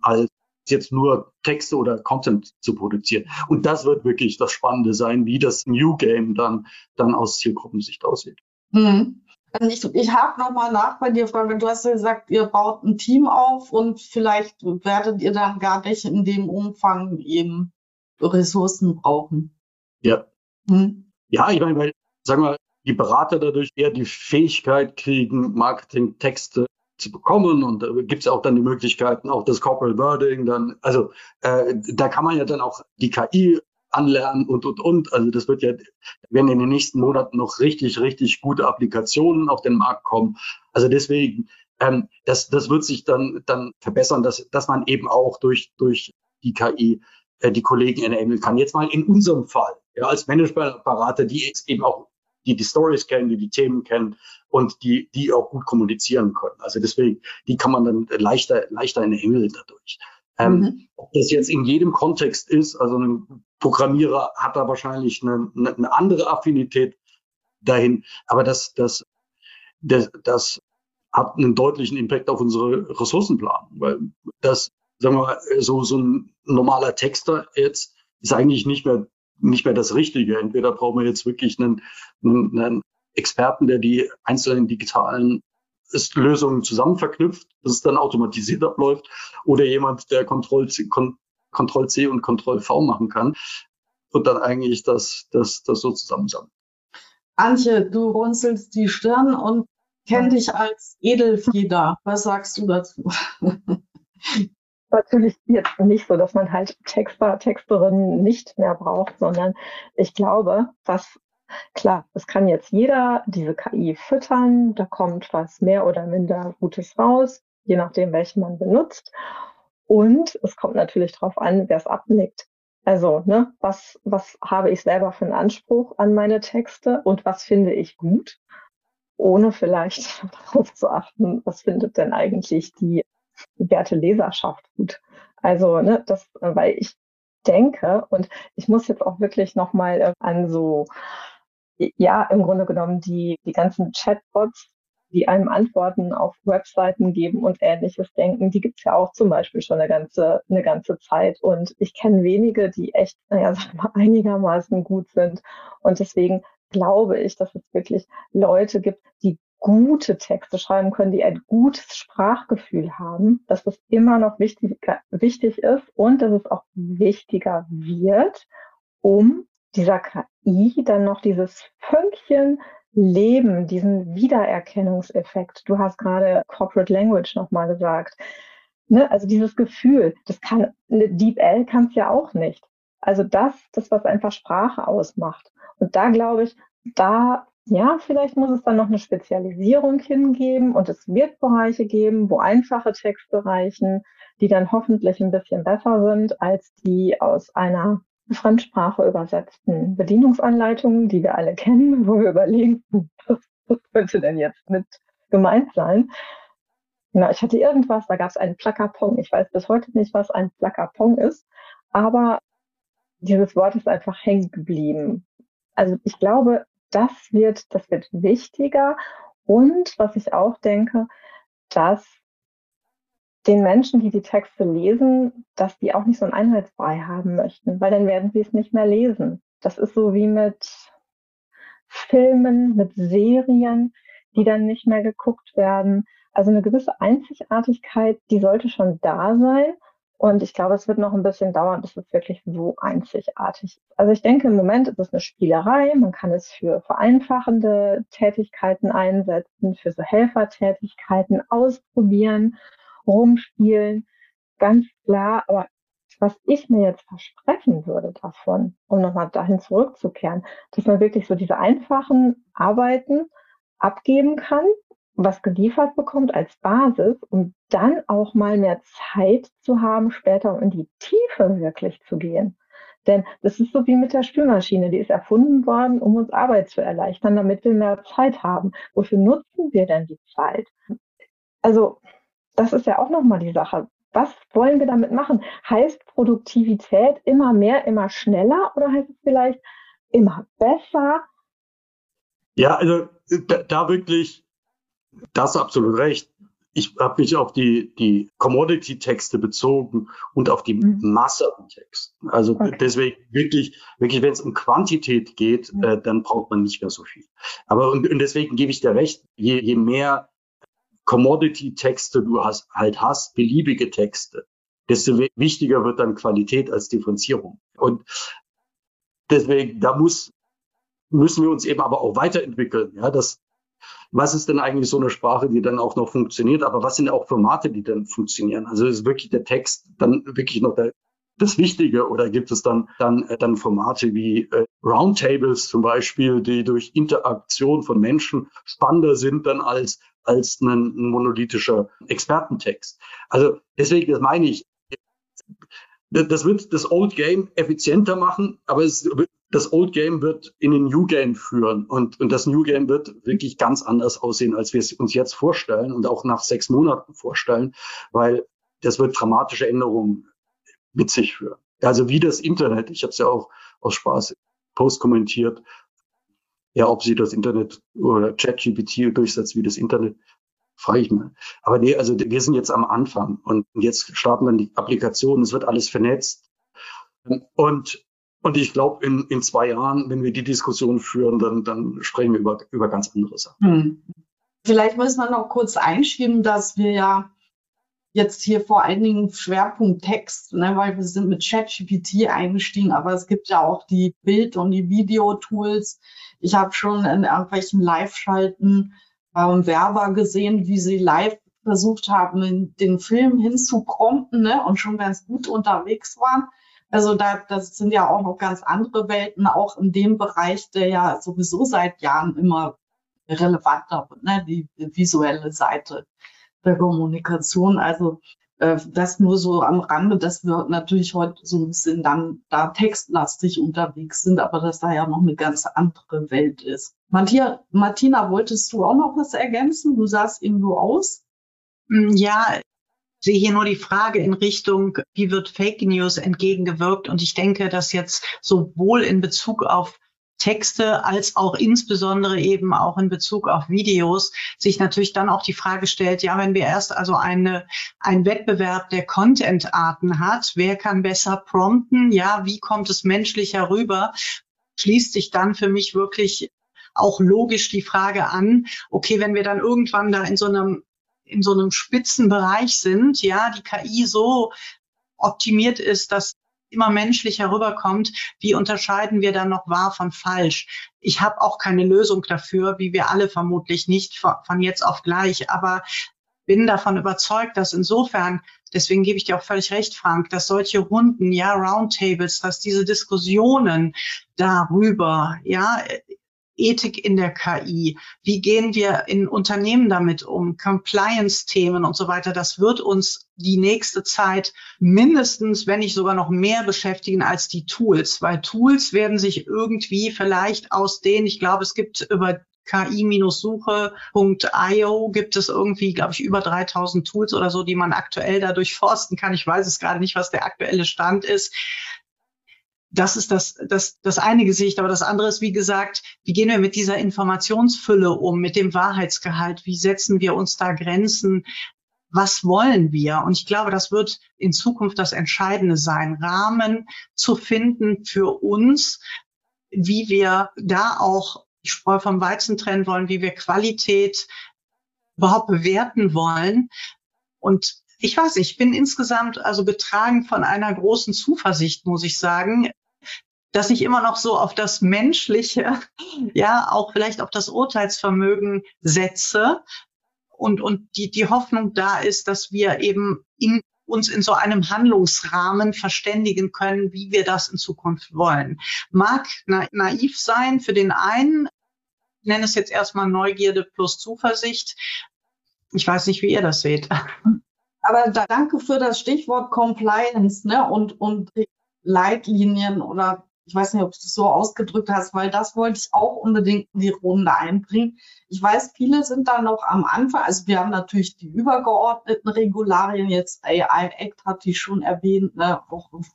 [SPEAKER 5] als jetzt nur Texte oder Content zu produzieren. Und das wird wirklich das Spannende sein, wie das New Game dann, dann aus Zielgruppensicht aussieht.
[SPEAKER 2] Mhm. Ich, ich hake nochmal nach bei dir, Freundin. Du hast ja gesagt, ihr baut ein Team auf und vielleicht werdet ihr dann gar nicht in dem Umfang eben Ressourcen brauchen.
[SPEAKER 5] Ja. Hm. Ja, ich meine, weil, sagen wir, die Berater dadurch eher die Fähigkeit kriegen, Marketing-Texte zu bekommen und da gibt es auch dann die Möglichkeiten, auch das Corporate Wording dann, also äh, da kann man ja dann auch die KI anlernen und und und. Also das wird ja, werden in den nächsten Monaten noch richtig, richtig gute Applikationen auf den Markt kommen. Also deswegen, ähm, das, das wird sich dann, dann verbessern, dass, dass man eben auch durch, durch die KI äh, die Kollegen enablen kann. Jetzt mal in unserem Fall, ja, als Managementberater, die eben auch die die Stories kennen, die die Themen kennen und die die auch gut kommunizieren können. Also deswegen, die kann man dann leichter leichter enablen dadurch. Ähm, mhm. Ob das jetzt in jedem Kontext ist, also ein Programmierer hat da wahrscheinlich eine, eine andere Affinität dahin, aber das das das, das hat einen deutlichen Impact auf unsere Ressourcenplanung, weil das sagen wir mal, so, so ein normaler Texter jetzt ist eigentlich nicht mehr, nicht mehr das Richtige. Entweder brauchen wir jetzt wirklich einen, einen Experten, der die einzelnen digitalen Lösungen zusammen verknüpft, dass es dann automatisiert abläuft, oder jemand, der Ctrl C und Ctrl-V machen kann und dann eigentlich das, das, das so zusammensammelt.
[SPEAKER 2] Antje, du runzelst die Stirn und kenn dich als Edelfieder. Was sagst du dazu?
[SPEAKER 4] natürlich jetzt nicht so, dass man halt Texter, Texterinnen nicht mehr braucht, sondern ich glaube, dass klar, es kann jetzt jeder diese KI füttern, da kommt was mehr oder minder Gutes raus, je nachdem, welchen man benutzt. Und es kommt natürlich darauf an, wer es abnickt. Also, ne, was, was habe ich selber für einen Anspruch an meine Texte und was finde ich gut, ohne vielleicht darauf zu achten, was findet denn eigentlich die werte Leserschaft gut. Also, ne, das, weil ich denke, und ich muss jetzt auch wirklich nochmal äh, an so, ja, im Grunde genommen die, die ganzen Chatbots die einem Antworten auf Webseiten geben und ähnliches denken, die gibt's ja auch zum Beispiel schon eine ganze, eine ganze Zeit. Und ich kenne wenige, die echt, naja, sag mal, einigermaßen gut sind. Und deswegen glaube ich, dass es wirklich Leute gibt, die gute Texte schreiben können, die ein gutes Sprachgefühl haben, dass das immer noch wichtig, wichtig ist und dass es auch wichtiger wird, um dieser KI dann noch dieses Fünkchen Leben, diesen Wiedererkennungseffekt. Du hast gerade Corporate Language nochmal gesagt. Ne? Also dieses Gefühl, das kann, eine DeepL kann es ja auch nicht. Also das, das, was einfach Sprache ausmacht. Und da glaube ich, da, ja, vielleicht muss es dann noch eine Spezialisierung hingeben und es wird Bereiche geben, wo einfache Texte reichen, die dann hoffentlich ein bisschen besser sind als die aus einer Fremdsprache übersetzten Bedienungsanleitungen, die wir alle kennen, wo wir überlegen, was, was könnte denn jetzt mit gemeint sein? Genau, ich hatte irgendwas, da gab es einen Placapong. Ich weiß bis heute nicht, was ein Placapong ist, aber dieses Wort ist einfach hängen geblieben. Also ich glaube, das wird, das wird wichtiger. Und was ich auch denke, dass den Menschen, die die Texte lesen, dass die auch nicht so ein Einheitsbrei haben möchten, weil dann werden sie es nicht mehr lesen. Das ist so wie mit Filmen, mit Serien, die dann nicht mehr geguckt werden. Also eine gewisse Einzigartigkeit, die sollte schon da sein. Und ich glaube, es wird noch ein bisschen dauern, bis es wirklich so einzigartig ist. Also ich denke, im Moment ist es eine Spielerei. Man kann es für vereinfachende Tätigkeiten einsetzen, für so Helfertätigkeiten ausprobieren rumspielen, ganz klar. Aber was ich mir jetzt versprechen würde davon, um nochmal dahin zurückzukehren, dass man wirklich so diese einfachen Arbeiten abgeben kann, was geliefert bekommt als Basis, um dann auch mal mehr Zeit zu haben, später um in die Tiefe wirklich zu gehen. Denn das ist so wie mit der Spülmaschine, die ist erfunden worden, um uns Arbeit zu erleichtern, damit wir mehr Zeit haben. Wofür nutzen wir denn die Zeit? Also das ist ja auch nochmal die Sache. Was wollen wir damit machen? Heißt Produktivität immer mehr, immer schneller oder heißt es vielleicht immer besser?
[SPEAKER 5] Ja, also da, da wirklich, das absolut recht. Ich habe mich auf die, die Commodity-Texte bezogen und auf die mhm. Masse an Texten. Also okay. deswegen wirklich, wirklich, wenn es um Quantität geht, mhm. äh, dann braucht man nicht mehr so viel. Aber und, und deswegen gebe ich dir recht, je, je mehr Commodity-Texte du hast, halt hast, beliebige Texte, desto wichtiger wird dann Qualität als Differenzierung. Und deswegen, da muss, müssen wir uns eben aber auch weiterentwickeln. Ja, das, was ist denn eigentlich so eine Sprache, die dann auch noch funktioniert? Aber was sind auch Formate, die dann funktionieren? Also ist wirklich der Text dann wirklich noch der, das Wichtige oder gibt es dann dann äh, dann Formate wie äh, Roundtables zum Beispiel, die durch Interaktion von Menschen spannender sind dann als als ein, monolithischer Expertentext. Also deswegen, das meine ich, das wird das Old Game effizienter machen, aber es, das Old Game wird in den New Game führen und, und das New Game wird wirklich ganz anders aussehen, als wir es uns jetzt vorstellen und auch nach sechs Monaten vorstellen, weil das wird dramatische Änderungen mit sich führen. Also wie das Internet, ich habe es ja auch aus Spaß Post kommentiert, ja, ob sie das Internet oder ChatGPT durchsetzt wie das Internet, frage ich mal. Aber nee, also wir sind jetzt am Anfang und jetzt starten dann die Applikationen, es wird alles vernetzt. Und, und ich glaube, in, in zwei Jahren, wenn wir die Diskussion führen, dann, dann sprechen wir über, über ganz andere Sachen. Hm.
[SPEAKER 2] Vielleicht müssen wir noch kurz einschieben, dass wir ja jetzt hier vor allen Dingen Schwerpunkt Text, ne, weil wir sind mit ChatGPT eingestiegen, aber es gibt ja auch die Bild- und die Videotools. Ich habe schon in irgendwelchen Live-Schalten ähm, Werber gesehen, wie sie live versucht haben, den Film hinzuprompten ne, und schon ganz gut unterwegs waren. Also da, das sind ja auch noch ganz andere Welten, auch in dem Bereich, der ja sowieso seit Jahren immer relevanter wird, ne, die visuelle Seite der Kommunikation. Also äh, das nur so am Rande, dass wir natürlich heute so ein bisschen dann da textlastig unterwegs sind, aber dass da ja noch eine ganz andere Welt ist. Martina, Martina, wolltest du auch noch was ergänzen? Du sahst irgendwo aus.
[SPEAKER 3] Mm, ja, sehe hier nur die Frage in Richtung, wie wird Fake News entgegengewirkt? Und ich denke, dass jetzt sowohl in Bezug auf Texte als auch insbesondere eben auch in Bezug auf Videos sich natürlich dann auch die Frage stellt, ja, wenn wir erst also eine, ein Wettbewerb der Content-Arten hat, wer kann besser prompten, ja, wie kommt es menschlicher rüber, schließt sich dann für mich wirklich auch logisch die Frage an, okay, wenn wir dann irgendwann da in so einem in so einem Spitzenbereich sind, ja, die KI so optimiert ist, dass immer menschlicher rüberkommt, wie unterscheiden wir dann noch wahr von falsch? Ich habe auch keine Lösung dafür, wie wir alle vermutlich nicht von jetzt auf gleich, aber bin davon überzeugt, dass insofern, deswegen gebe ich dir auch völlig recht, Frank, dass solche Runden, ja, Roundtables, dass diese Diskussionen darüber, ja, Ethik in der KI? Wie gehen wir in Unternehmen damit um? Compliance-Themen und so weiter. Das wird uns die nächste Zeit mindestens, wenn nicht sogar noch mehr beschäftigen als die Tools, weil Tools werden sich irgendwie vielleicht aus denen, ich glaube, es gibt über ki-suche.io gibt es irgendwie, glaube ich, über 3000 Tools oder so, die man aktuell dadurch forsten kann. Ich weiß es gerade nicht, was der aktuelle Stand ist das ist das, das, das eine Gesicht. Aber das andere ist, wie gesagt, wie gehen wir mit dieser Informationsfülle um, mit dem Wahrheitsgehalt? Wie setzen wir uns da Grenzen? Was wollen wir? Und ich glaube, das wird in Zukunft das Entscheidende sein, Rahmen zu finden für uns, wie wir da auch die Spreu vom Weizen trennen wollen, wie wir Qualität überhaupt bewerten wollen. Und ich weiß ich bin insgesamt also getragen von einer großen Zuversicht, muss ich sagen, dass ich immer noch so auf das Menschliche, ja, auch vielleicht auf das Urteilsvermögen setze und, und die, die Hoffnung da ist, dass wir eben in, uns in so einem Handlungsrahmen verständigen können, wie wir das in Zukunft wollen. Mag na, naiv sein für den einen, ich nenne es jetzt erstmal Neugierde plus Zuversicht. Ich weiß nicht, wie ihr das seht.
[SPEAKER 2] Aber da, danke für das Stichwort Compliance ne? und, und Leitlinien oder ich weiß nicht, ob du es so ausgedrückt hast, weil das wollte ich auch unbedingt in die Runde einbringen. Ich weiß, viele sind da noch am Anfang. Also wir haben natürlich die übergeordneten Regularien, jetzt AI Act hat die schon erwähnt, ne? auch auf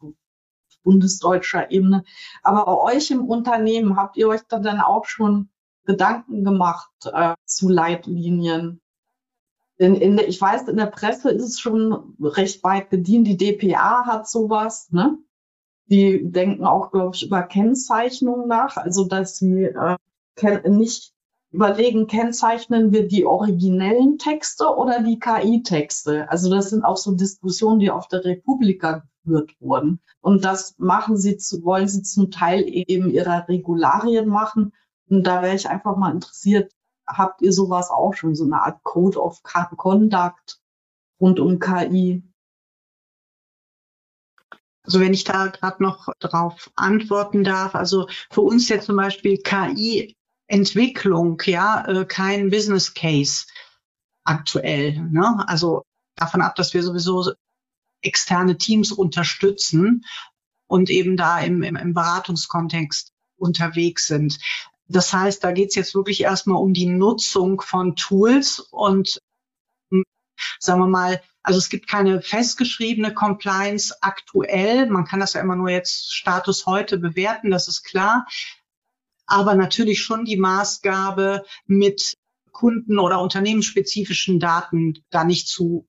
[SPEAKER 2] bundesdeutscher Ebene. Aber bei euch im Unternehmen habt ihr euch da dann auch schon Gedanken gemacht äh, zu Leitlinien? In, in, ich weiß, in der Presse ist es schon recht weit gedient. Die DPA hat sowas, ne? Die denken auch, glaube ich, über Kennzeichnung nach, also dass sie äh, nicht überlegen, kennzeichnen wir die originellen Texte oder die KI-Texte. Also das sind auch so Diskussionen, die auf der Republika geführt wurden. Und das machen sie zu, wollen sie zum Teil eben ihrer Regularien machen. Und da wäre ich einfach mal interessiert, habt ihr sowas auch schon, so eine Art Code of Conduct rund um KI?
[SPEAKER 3] Also wenn ich da gerade noch darauf antworten darf, also für uns jetzt zum Beispiel KI-Entwicklung, ja, äh, kein Business Case aktuell. Ne? Also davon ab, dass wir sowieso externe Teams unterstützen und eben da im, im, im Beratungskontext unterwegs sind. Das heißt, da geht es jetzt wirklich erstmal um die Nutzung von Tools und sagen wir mal, also es gibt keine festgeschriebene Compliance aktuell. Man kann das ja immer nur jetzt Status heute bewerten, das ist klar. Aber natürlich schon die Maßgabe mit Kunden- oder unternehmensspezifischen Daten da nicht zu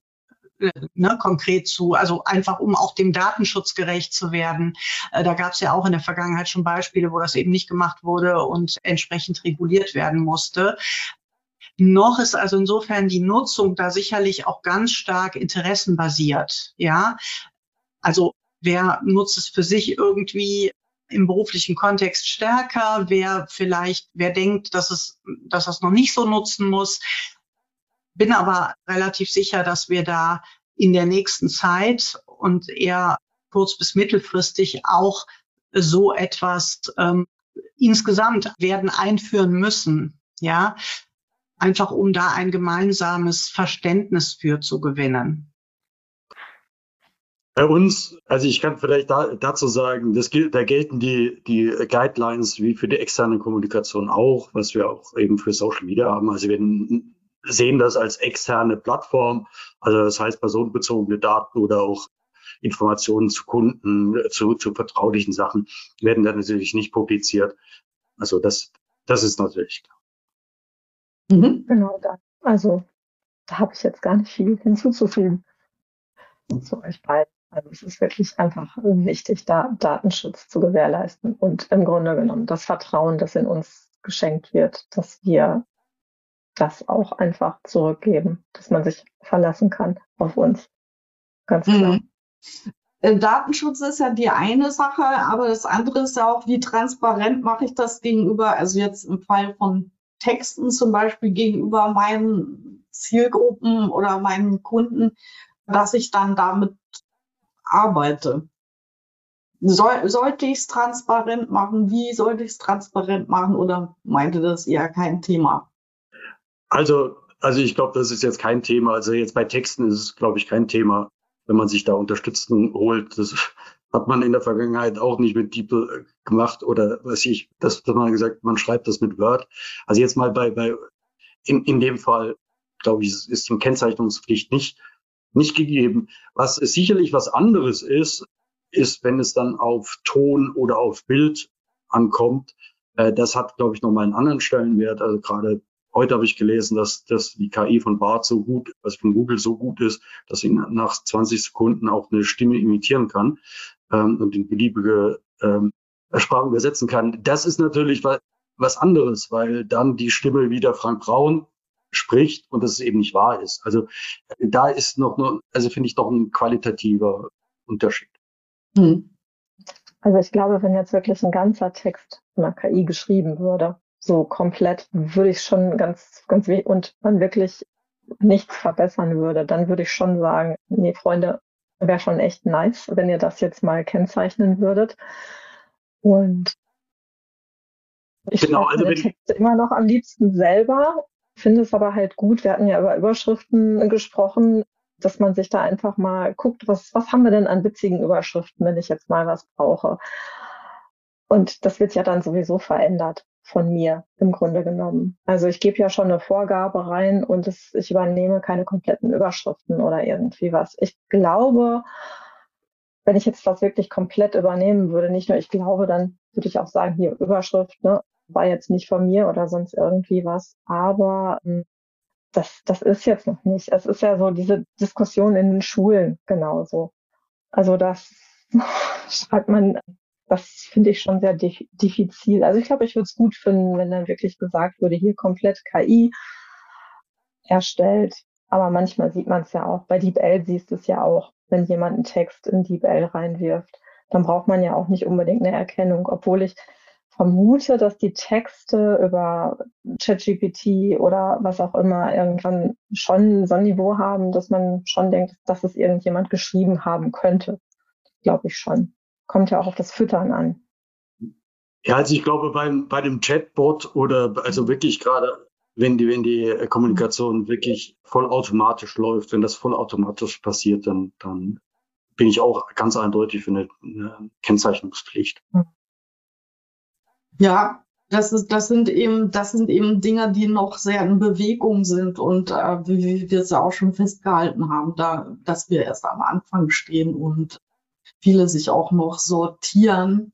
[SPEAKER 3] ne, konkret zu, also einfach um auch dem Datenschutz gerecht zu werden. Äh, da gab es ja auch in der Vergangenheit schon Beispiele, wo das eben nicht gemacht wurde und entsprechend reguliert werden musste. Noch ist also insofern die Nutzung da sicherlich auch ganz stark interessenbasiert. Ja, also wer nutzt es für sich irgendwie im beruflichen Kontext stärker, wer vielleicht, wer denkt, dass es, dass es noch nicht so nutzen muss. Bin aber relativ sicher, dass wir da in der nächsten Zeit und eher kurz bis mittelfristig auch so etwas ähm, insgesamt werden einführen müssen. Ja, einfach um da ein gemeinsames Verständnis für zu gewinnen.
[SPEAKER 5] Bei uns, also ich kann vielleicht da, dazu sagen, das gilt, da gelten die, die Guidelines wie für die externe Kommunikation auch, was wir auch eben für Social Media haben. Also wir sehen das als externe Plattform, also das heißt personenbezogene Daten oder auch Informationen zu Kunden, zu, zu vertraulichen Sachen werden dann natürlich nicht publiziert. Also das, das ist natürlich klar.
[SPEAKER 4] Mhm. Genau, da, also da habe ich jetzt gar nicht viel hinzuzufügen zu euch beiden. Also es ist wirklich einfach wichtig, da Datenschutz zu gewährleisten und im Grunde genommen das Vertrauen, das in uns geschenkt wird, dass wir das auch einfach zurückgeben, dass man sich verlassen kann auf uns. Ganz klar. Mhm.
[SPEAKER 2] Äh, Datenschutz ist ja die eine Sache, aber das andere ist ja auch, wie transparent mache ich das gegenüber, also jetzt im Fall von Texten zum Beispiel gegenüber meinen Zielgruppen oder meinen Kunden, dass ich dann damit arbeite. Soll, sollte ich es transparent machen? Wie sollte ich es transparent machen? Oder meinte das eher kein Thema?
[SPEAKER 5] Also, also ich glaube, das ist jetzt kein Thema. Also jetzt bei Texten ist es, glaube ich, kein Thema, wenn man sich da Unterstützung holt. Das hat man in der Vergangenheit auch nicht mit DeepL gemacht oder was ich, das hat man gesagt, man schreibt das mit Word. Also jetzt mal bei, bei in, in dem Fall, glaube ich, ist die Kennzeichnungspflicht nicht, nicht gegeben. Was sicherlich was anderes ist, ist, wenn es dann auf Ton oder auf Bild ankommt. Äh, das hat, glaube ich, nochmal einen anderen Stellenwert. Also gerade Heute habe ich gelesen, dass, dass die KI von Bart so gut, also von Google so gut ist, dass sie nach 20 Sekunden auch eine Stimme imitieren kann ähm, und in beliebige ähm, Sprachen übersetzen kann. Das ist natürlich was, anderes, weil dann die Stimme wieder Frank Braun spricht und das eben nicht wahr ist. Also da ist noch, nur, also finde ich doch ein qualitativer Unterschied. Hm.
[SPEAKER 4] Also ich glaube, wenn jetzt wirklich ein ganzer Text einer KI geschrieben würde, so komplett würde ich schon ganz, ganz weh und man wirklich nichts verbessern würde, dann würde ich schon sagen, nee, Freunde, wäre schon echt nice, wenn ihr das jetzt mal kennzeichnen würdet. Und ich genau, also meine Texte immer noch am liebsten selber, finde es aber halt gut. Wir hatten ja über Überschriften gesprochen, dass man sich da einfach mal guckt, was, was haben wir denn an witzigen Überschriften, wenn ich jetzt mal was brauche. Und das wird ja dann sowieso verändert von mir im Grunde genommen. Also ich gebe ja schon eine Vorgabe rein und es, ich übernehme keine kompletten Überschriften oder irgendwie was. Ich glaube, wenn ich jetzt das wirklich komplett übernehmen würde, nicht nur ich glaube, dann würde ich auch sagen, hier Überschrift, ne, war jetzt nicht von mir oder sonst irgendwie was, aber ähm, das, das ist jetzt noch nicht. Es ist ja so diese Diskussion in den Schulen genauso. Also das schreibt man das finde ich schon sehr diffizil. Also ich glaube, ich würde es gut finden, wenn dann wirklich gesagt würde, hier komplett KI erstellt. Aber manchmal sieht man es ja auch. Bei DeepL siehst du es ja auch, wenn jemand einen Text in DeepL reinwirft. Dann braucht man ja auch nicht unbedingt eine Erkennung, obwohl ich vermute, dass die Texte über ChatGPT oder was auch immer irgendwann schon so ein Niveau haben, dass man schon denkt, dass es irgendjemand geschrieben haben könnte. Glaube ich schon kommt ja auch auf das Füttern an.
[SPEAKER 5] Ja, also ich glaube beim, bei dem Chatbot oder also wirklich gerade, wenn die, wenn die Kommunikation wirklich vollautomatisch läuft, wenn das vollautomatisch passiert, dann, dann bin ich auch ganz eindeutig für eine, eine Kennzeichnungspflicht.
[SPEAKER 2] Ja, das ist, das sind eben, das sind eben Dinge, die noch sehr in Bewegung sind und äh, wie wir es ja auch schon festgehalten haben, da, dass wir erst am Anfang stehen und viele sich auch noch sortieren.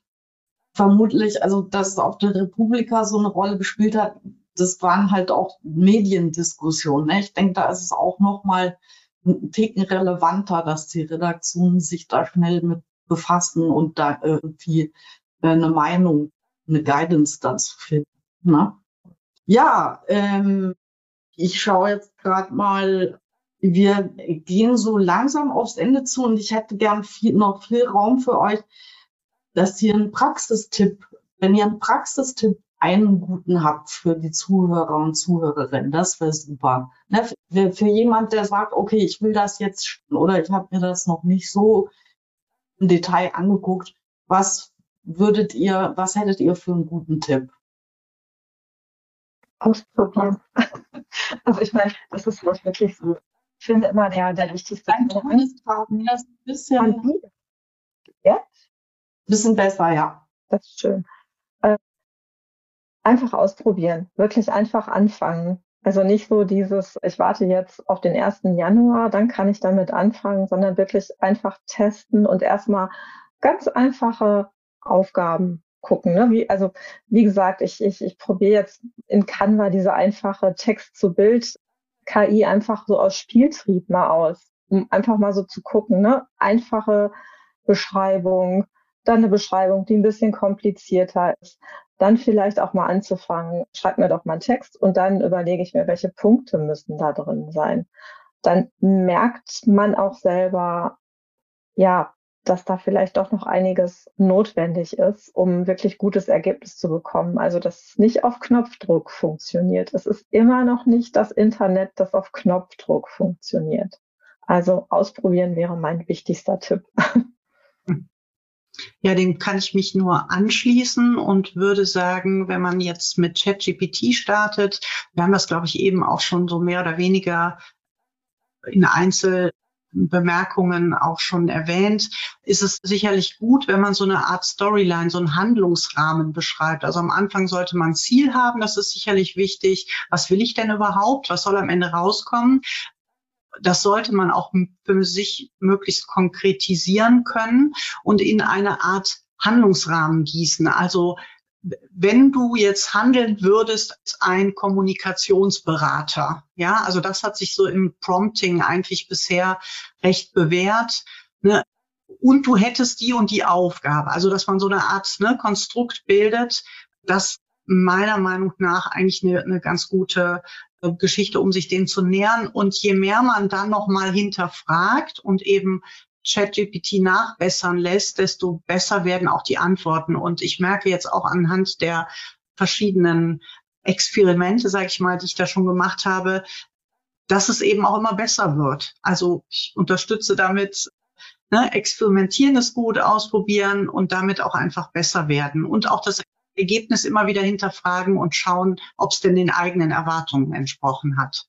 [SPEAKER 2] Vermutlich, also dass auch der Republika so eine Rolle gespielt hat, das waren halt auch Mediendiskussionen. Ne? Ich denke, da ist es auch noch mal ein Ticken relevanter, dass die Redaktionen sich da schnell mit befassen und da irgendwie eine Meinung, eine Guidance dazu finden. Ne? Ja, ähm, ich schaue jetzt gerade mal wir gehen so langsam aufs Ende zu und ich hätte gern viel, noch viel Raum für euch, dass ihr einen Praxistipp, wenn ihr einen Praxistipp einen guten habt für die Zuhörer und Zuhörerinnen, das wäre super. Ne? Für, für jemand, der sagt, okay, ich will das jetzt oder ich habe mir das noch nicht so im Detail angeguckt, was würdet ihr, was hättet ihr für einen guten Tipp?
[SPEAKER 4] Ausprobieren. Also ich meine, das ist wirklich so finde immer der, der wichtigste Punkt ist
[SPEAKER 2] ein bisschen, ja? bisschen besser, ja.
[SPEAKER 4] Das ist schön. Äh, einfach ausprobieren, wirklich einfach anfangen. Also nicht so dieses, ich warte jetzt auf den 1. Januar, dann kann ich damit anfangen, sondern wirklich einfach testen und erstmal ganz einfache Aufgaben gucken. Ne? Wie, also wie gesagt, ich, ich, ich probiere jetzt in Canva diese einfache Text-zu-Bild-KI einfach so aus Spieltrieb mal aus, um einfach mal so zu gucken. Ne? Einfache Beschreibung, dann eine Beschreibung, die ein bisschen komplizierter ist. Dann vielleicht auch mal anzufangen, schreib mir doch mal einen Text und dann überlege ich mir, welche Punkte müssen da drin sein. Dann merkt man auch selber, ja, dass da vielleicht doch noch einiges notwendig ist, um wirklich gutes Ergebnis zu bekommen. Also, dass es nicht auf Knopfdruck funktioniert. Es ist immer noch nicht das Internet, das auf Knopfdruck funktioniert. Also ausprobieren wäre mein wichtigster Tipp.
[SPEAKER 3] Ja, dem kann ich mich nur anschließen und würde sagen, wenn man jetzt mit ChatGPT startet, wir haben das, glaube ich, eben auch schon so mehr oder weniger in Einzelbemerkungen auch schon erwähnt, ist es sicherlich gut, wenn man so eine Art Storyline, so einen Handlungsrahmen beschreibt. Also am Anfang sollte man ein Ziel haben, das ist sicherlich wichtig. Was will ich denn überhaupt? Was soll am Ende rauskommen? das sollte man auch für sich möglichst konkretisieren können und in eine Art Handlungsrahmen gießen. Also wenn du jetzt handeln würdest als ein Kommunikationsberater, ja, also das hat sich so im Prompting eigentlich bisher recht bewährt. Ne? Und du hättest die und die Aufgabe, also dass man so eine Art ne, Konstrukt bildet, das meiner Meinung nach eigentlich eine, eine ganz gute Geschichte, um sich dem zu nähern. Und je mehr man dann nochmal hinterfragt und eben ChatGPT nachbessern lässt, desto besser werden auch die Antworten. Und ich merke jetzt auch anhand der verschiedenen Experimente, sage ich mal, die ich da schon gemacht habe, dass es eben auch immer besser wird. Also ich unterstütze damit, ne, experimentieren ist gut, ausprobieren und damit auch einfach besser werden. Und auch das Ergebnis immer wieder hinterfragen und schauen, ob es denn den eigenen Erwartungen entsprochen hat.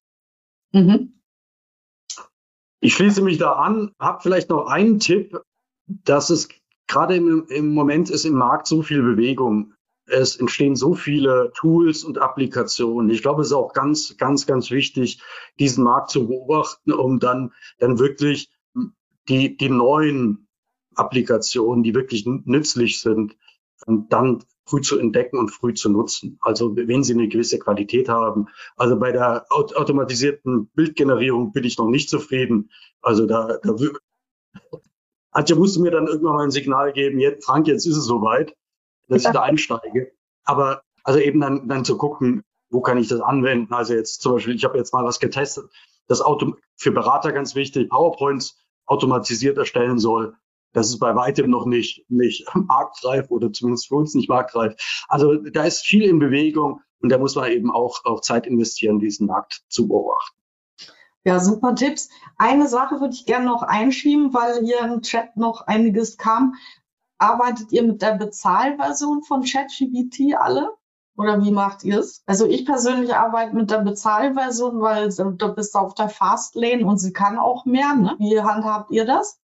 [SPEAKER 3] Mhm.
[SPEAKER 5] Ich schließe mich da an, habe vielleicht noch einen Tipp, dass es gerade im, im Moment ist im Markt so viel Bewegung. Es entstehen so viele Tools und Applikationen. Ich glaube, es ist auch ganz, ganz, ganz wichtig, diesen Markt zu beobachten, um dann, dann wirklich die, die neuen Applikationen, die wirklich nützlich sind, dann früh zu entdecken und früh zu nutzen. Also wenn sie eine gewisse Qualität haben. Also bei der automatisierten Bildgenerierung bin ich noch nicht zufrieden. Also da, da Antje musste mir dann irgendwann mal ein Signal geben, jetzt, Frank, jetzt ist es soweit, dass ich da einsteige. Aber also eben dann, dann zu gucken, wo kann ich das anwenden? Also jetzt zum Beispiel, ich habe jetzt mal was getestet, das Auto für Berater ganz wichtig, PowerPoints automatisiert erstellen soll. Das ist bei weitem noch nicht, nicht marktreif oder zumindest für uns nicht marktreif. Also da ist viel in Bewegung und da muss man eben auch, auch Zeit investieren, diesen Markt zu beobachten.
[SPEAKER 2] Ja, super Tipps. Eine Sache würde ich gerne noch einschieben, weil hier im Chat noch einiges kam. Arbeitet ihr mit der Bezahlversion von ChatGPT alle? Oder wie macht ihr es? Also ich persönlich arbeite mit der Bezahlversion, weil da bist du auf der Fastlane und sie kann auch mehr. Ne? Wie handhabt ihr das?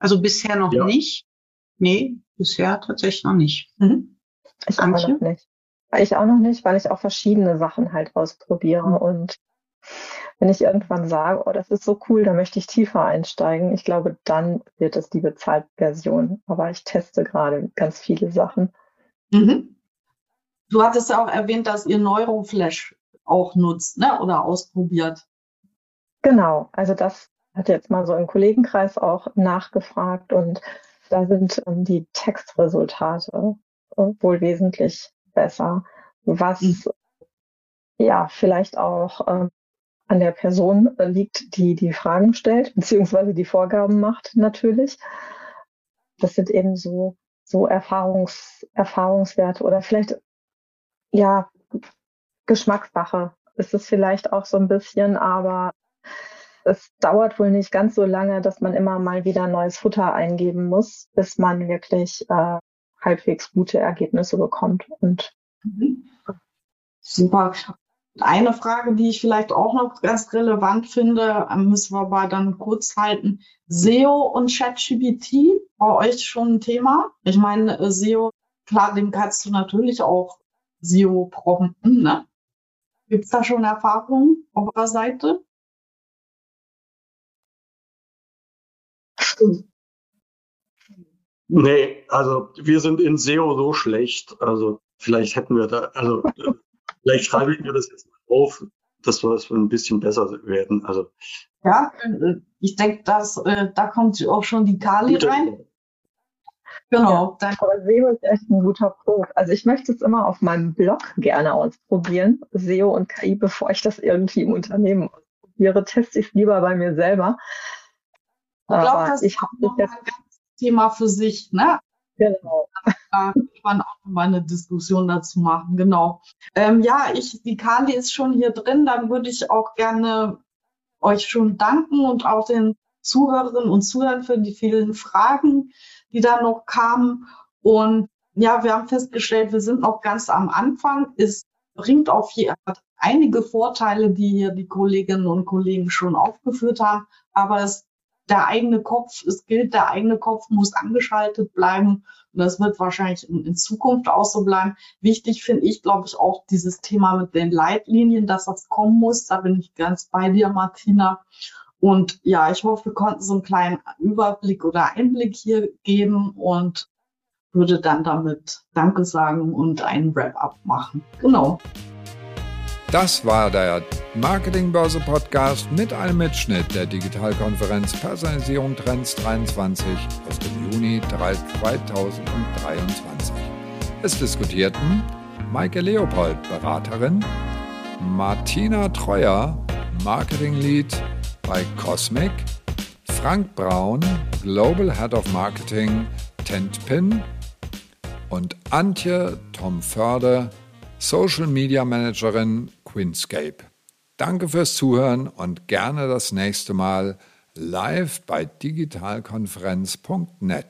[SPEAKER 3] Also bisher noch ja. nicht. Nee, bisher tatsächlich noch nicht. Mhm.
[SPEAKER 4] Ich auch noch nicht. Ich auch noch nicht, weil ich auch verschiedene Sachen halt ausprobiere. Mhm. Und wenn ich irgendwann sage, oh, das ist so cool, da möchte ich tiefer einsteigen, ich glaube, dann wird es die Bezahltversion. Aber ich teste gerade ganz viele Sachen.
[SPEAKER 2] Mhm. Du hattest ja auch erwähnt, dass ihr Neuroflash auch nutzt ne? oder ausprobiert.
[SPEAKER 4] Genau, also das hat jetzt mal so im Kollegenkreis auch nachgefragt und da sind ähm, die Textresultate äh, wohl wesentlich besser, was mhm. ja vielleicht auch äh, an der Person liegt, die die Fragen stellt, beziehungsweise die Vorgaben macht natürlich. Das sind eben so, so Erfahrungs, Erfahrungswerte oder vielleicht, ja, Geschmackssache ist es vielleicht auch so ein bisschen, aber es dauert wohl nicht ganz so lange, dass man immer mal wieder neues Futter eingeben muss, bis man wirklich äh, halbwegs gute Ergebnisse bekommt. Und
[SPEAKER 2] mhm. super. Eine Frage, die ich vielleicht auch noch ganz relevant finde, ähm, müssen wir aber dann kurz halten. SEO und ChatGPT, bei euch schon ein Thema? Ich meine, äh, SEO, klar, dem kannst du natürlich auch SEO prompten, ne? Gibt es da schon Erfahrungen auf eurer Seite?
[SPEAKER 5] Nee, also wir sind in SEO so schlecht. Also vielleicht hätten wir da, also vielleicht schreibe ich mir das jetzt mal auf, dass wir es ein bisschen besser werden. Also
[SPEAKER 2] ja, äh, ich denke, dass äh, da kommt auch schon die Kali rein.
[SPEAKER 4] Genau. Ja, aber SEO ist echt ein guter Punkt. Also ich möchte es immer auf meinem Blog gerne ausprobieren, SEO und KI, bevor ich das irgendwie im Unternehmen ausprobiere, teste ich es lieber bei mir selber.
[SPEAKER 2] Ich glaube, das ist noch ein ganz Thema für sich, ne? Genau. Da kann man auch mal eine Diskussion dazu machen, genau. Ähm, ja, ich, die Kali ist schon hier drin, dann würde ich auch gerne euch schon danken und auch den Zuhörerinnen und Zuhörern für die vielen Fragen, die da noch kamen. Und ja, wir haben festgestellt, wir sind noch ganz am Anfang. Es bringt auf je, einige Vorteile, die hier die Kolleginnen und Kollegen schon aufgeführt haben. Aber es der eigene Kopf, es gilt, der eigene Kopf muss angeschaltet bleiben. Und das wird wahrscheinlich in, in Zukunft auch so bleiben. Wichtig finde ich, glaube ich, auch dieses Thema mit den Leitlinien, dass das kommen muss. Da bin ich ganz bei dir, Martina. Und ja, ich hoffe, wir konnten so einen kleinen Überblick oder Einblick hier geben und würde dann damit Danke sagen und einen Wrap-up machen. Genau.
[SPEAKER 1] Das war der Marketingbörse Podcast mit einem Mitschnitt der Digitalkonferenz Personalisierung Trends 23 aus dem Juni 2023. Es diskutierten Maike Leopold, Beraterin, Martina Treuer, Marketing Lead bei Cosmic, Frank Braun, Global Head of Marketing, Tentpin und Antje Tom Förde, Social Media Managerin Quinscape. Danke fürs Zuhören und gerne das nächste Mal live bei digitalkonferenz.net.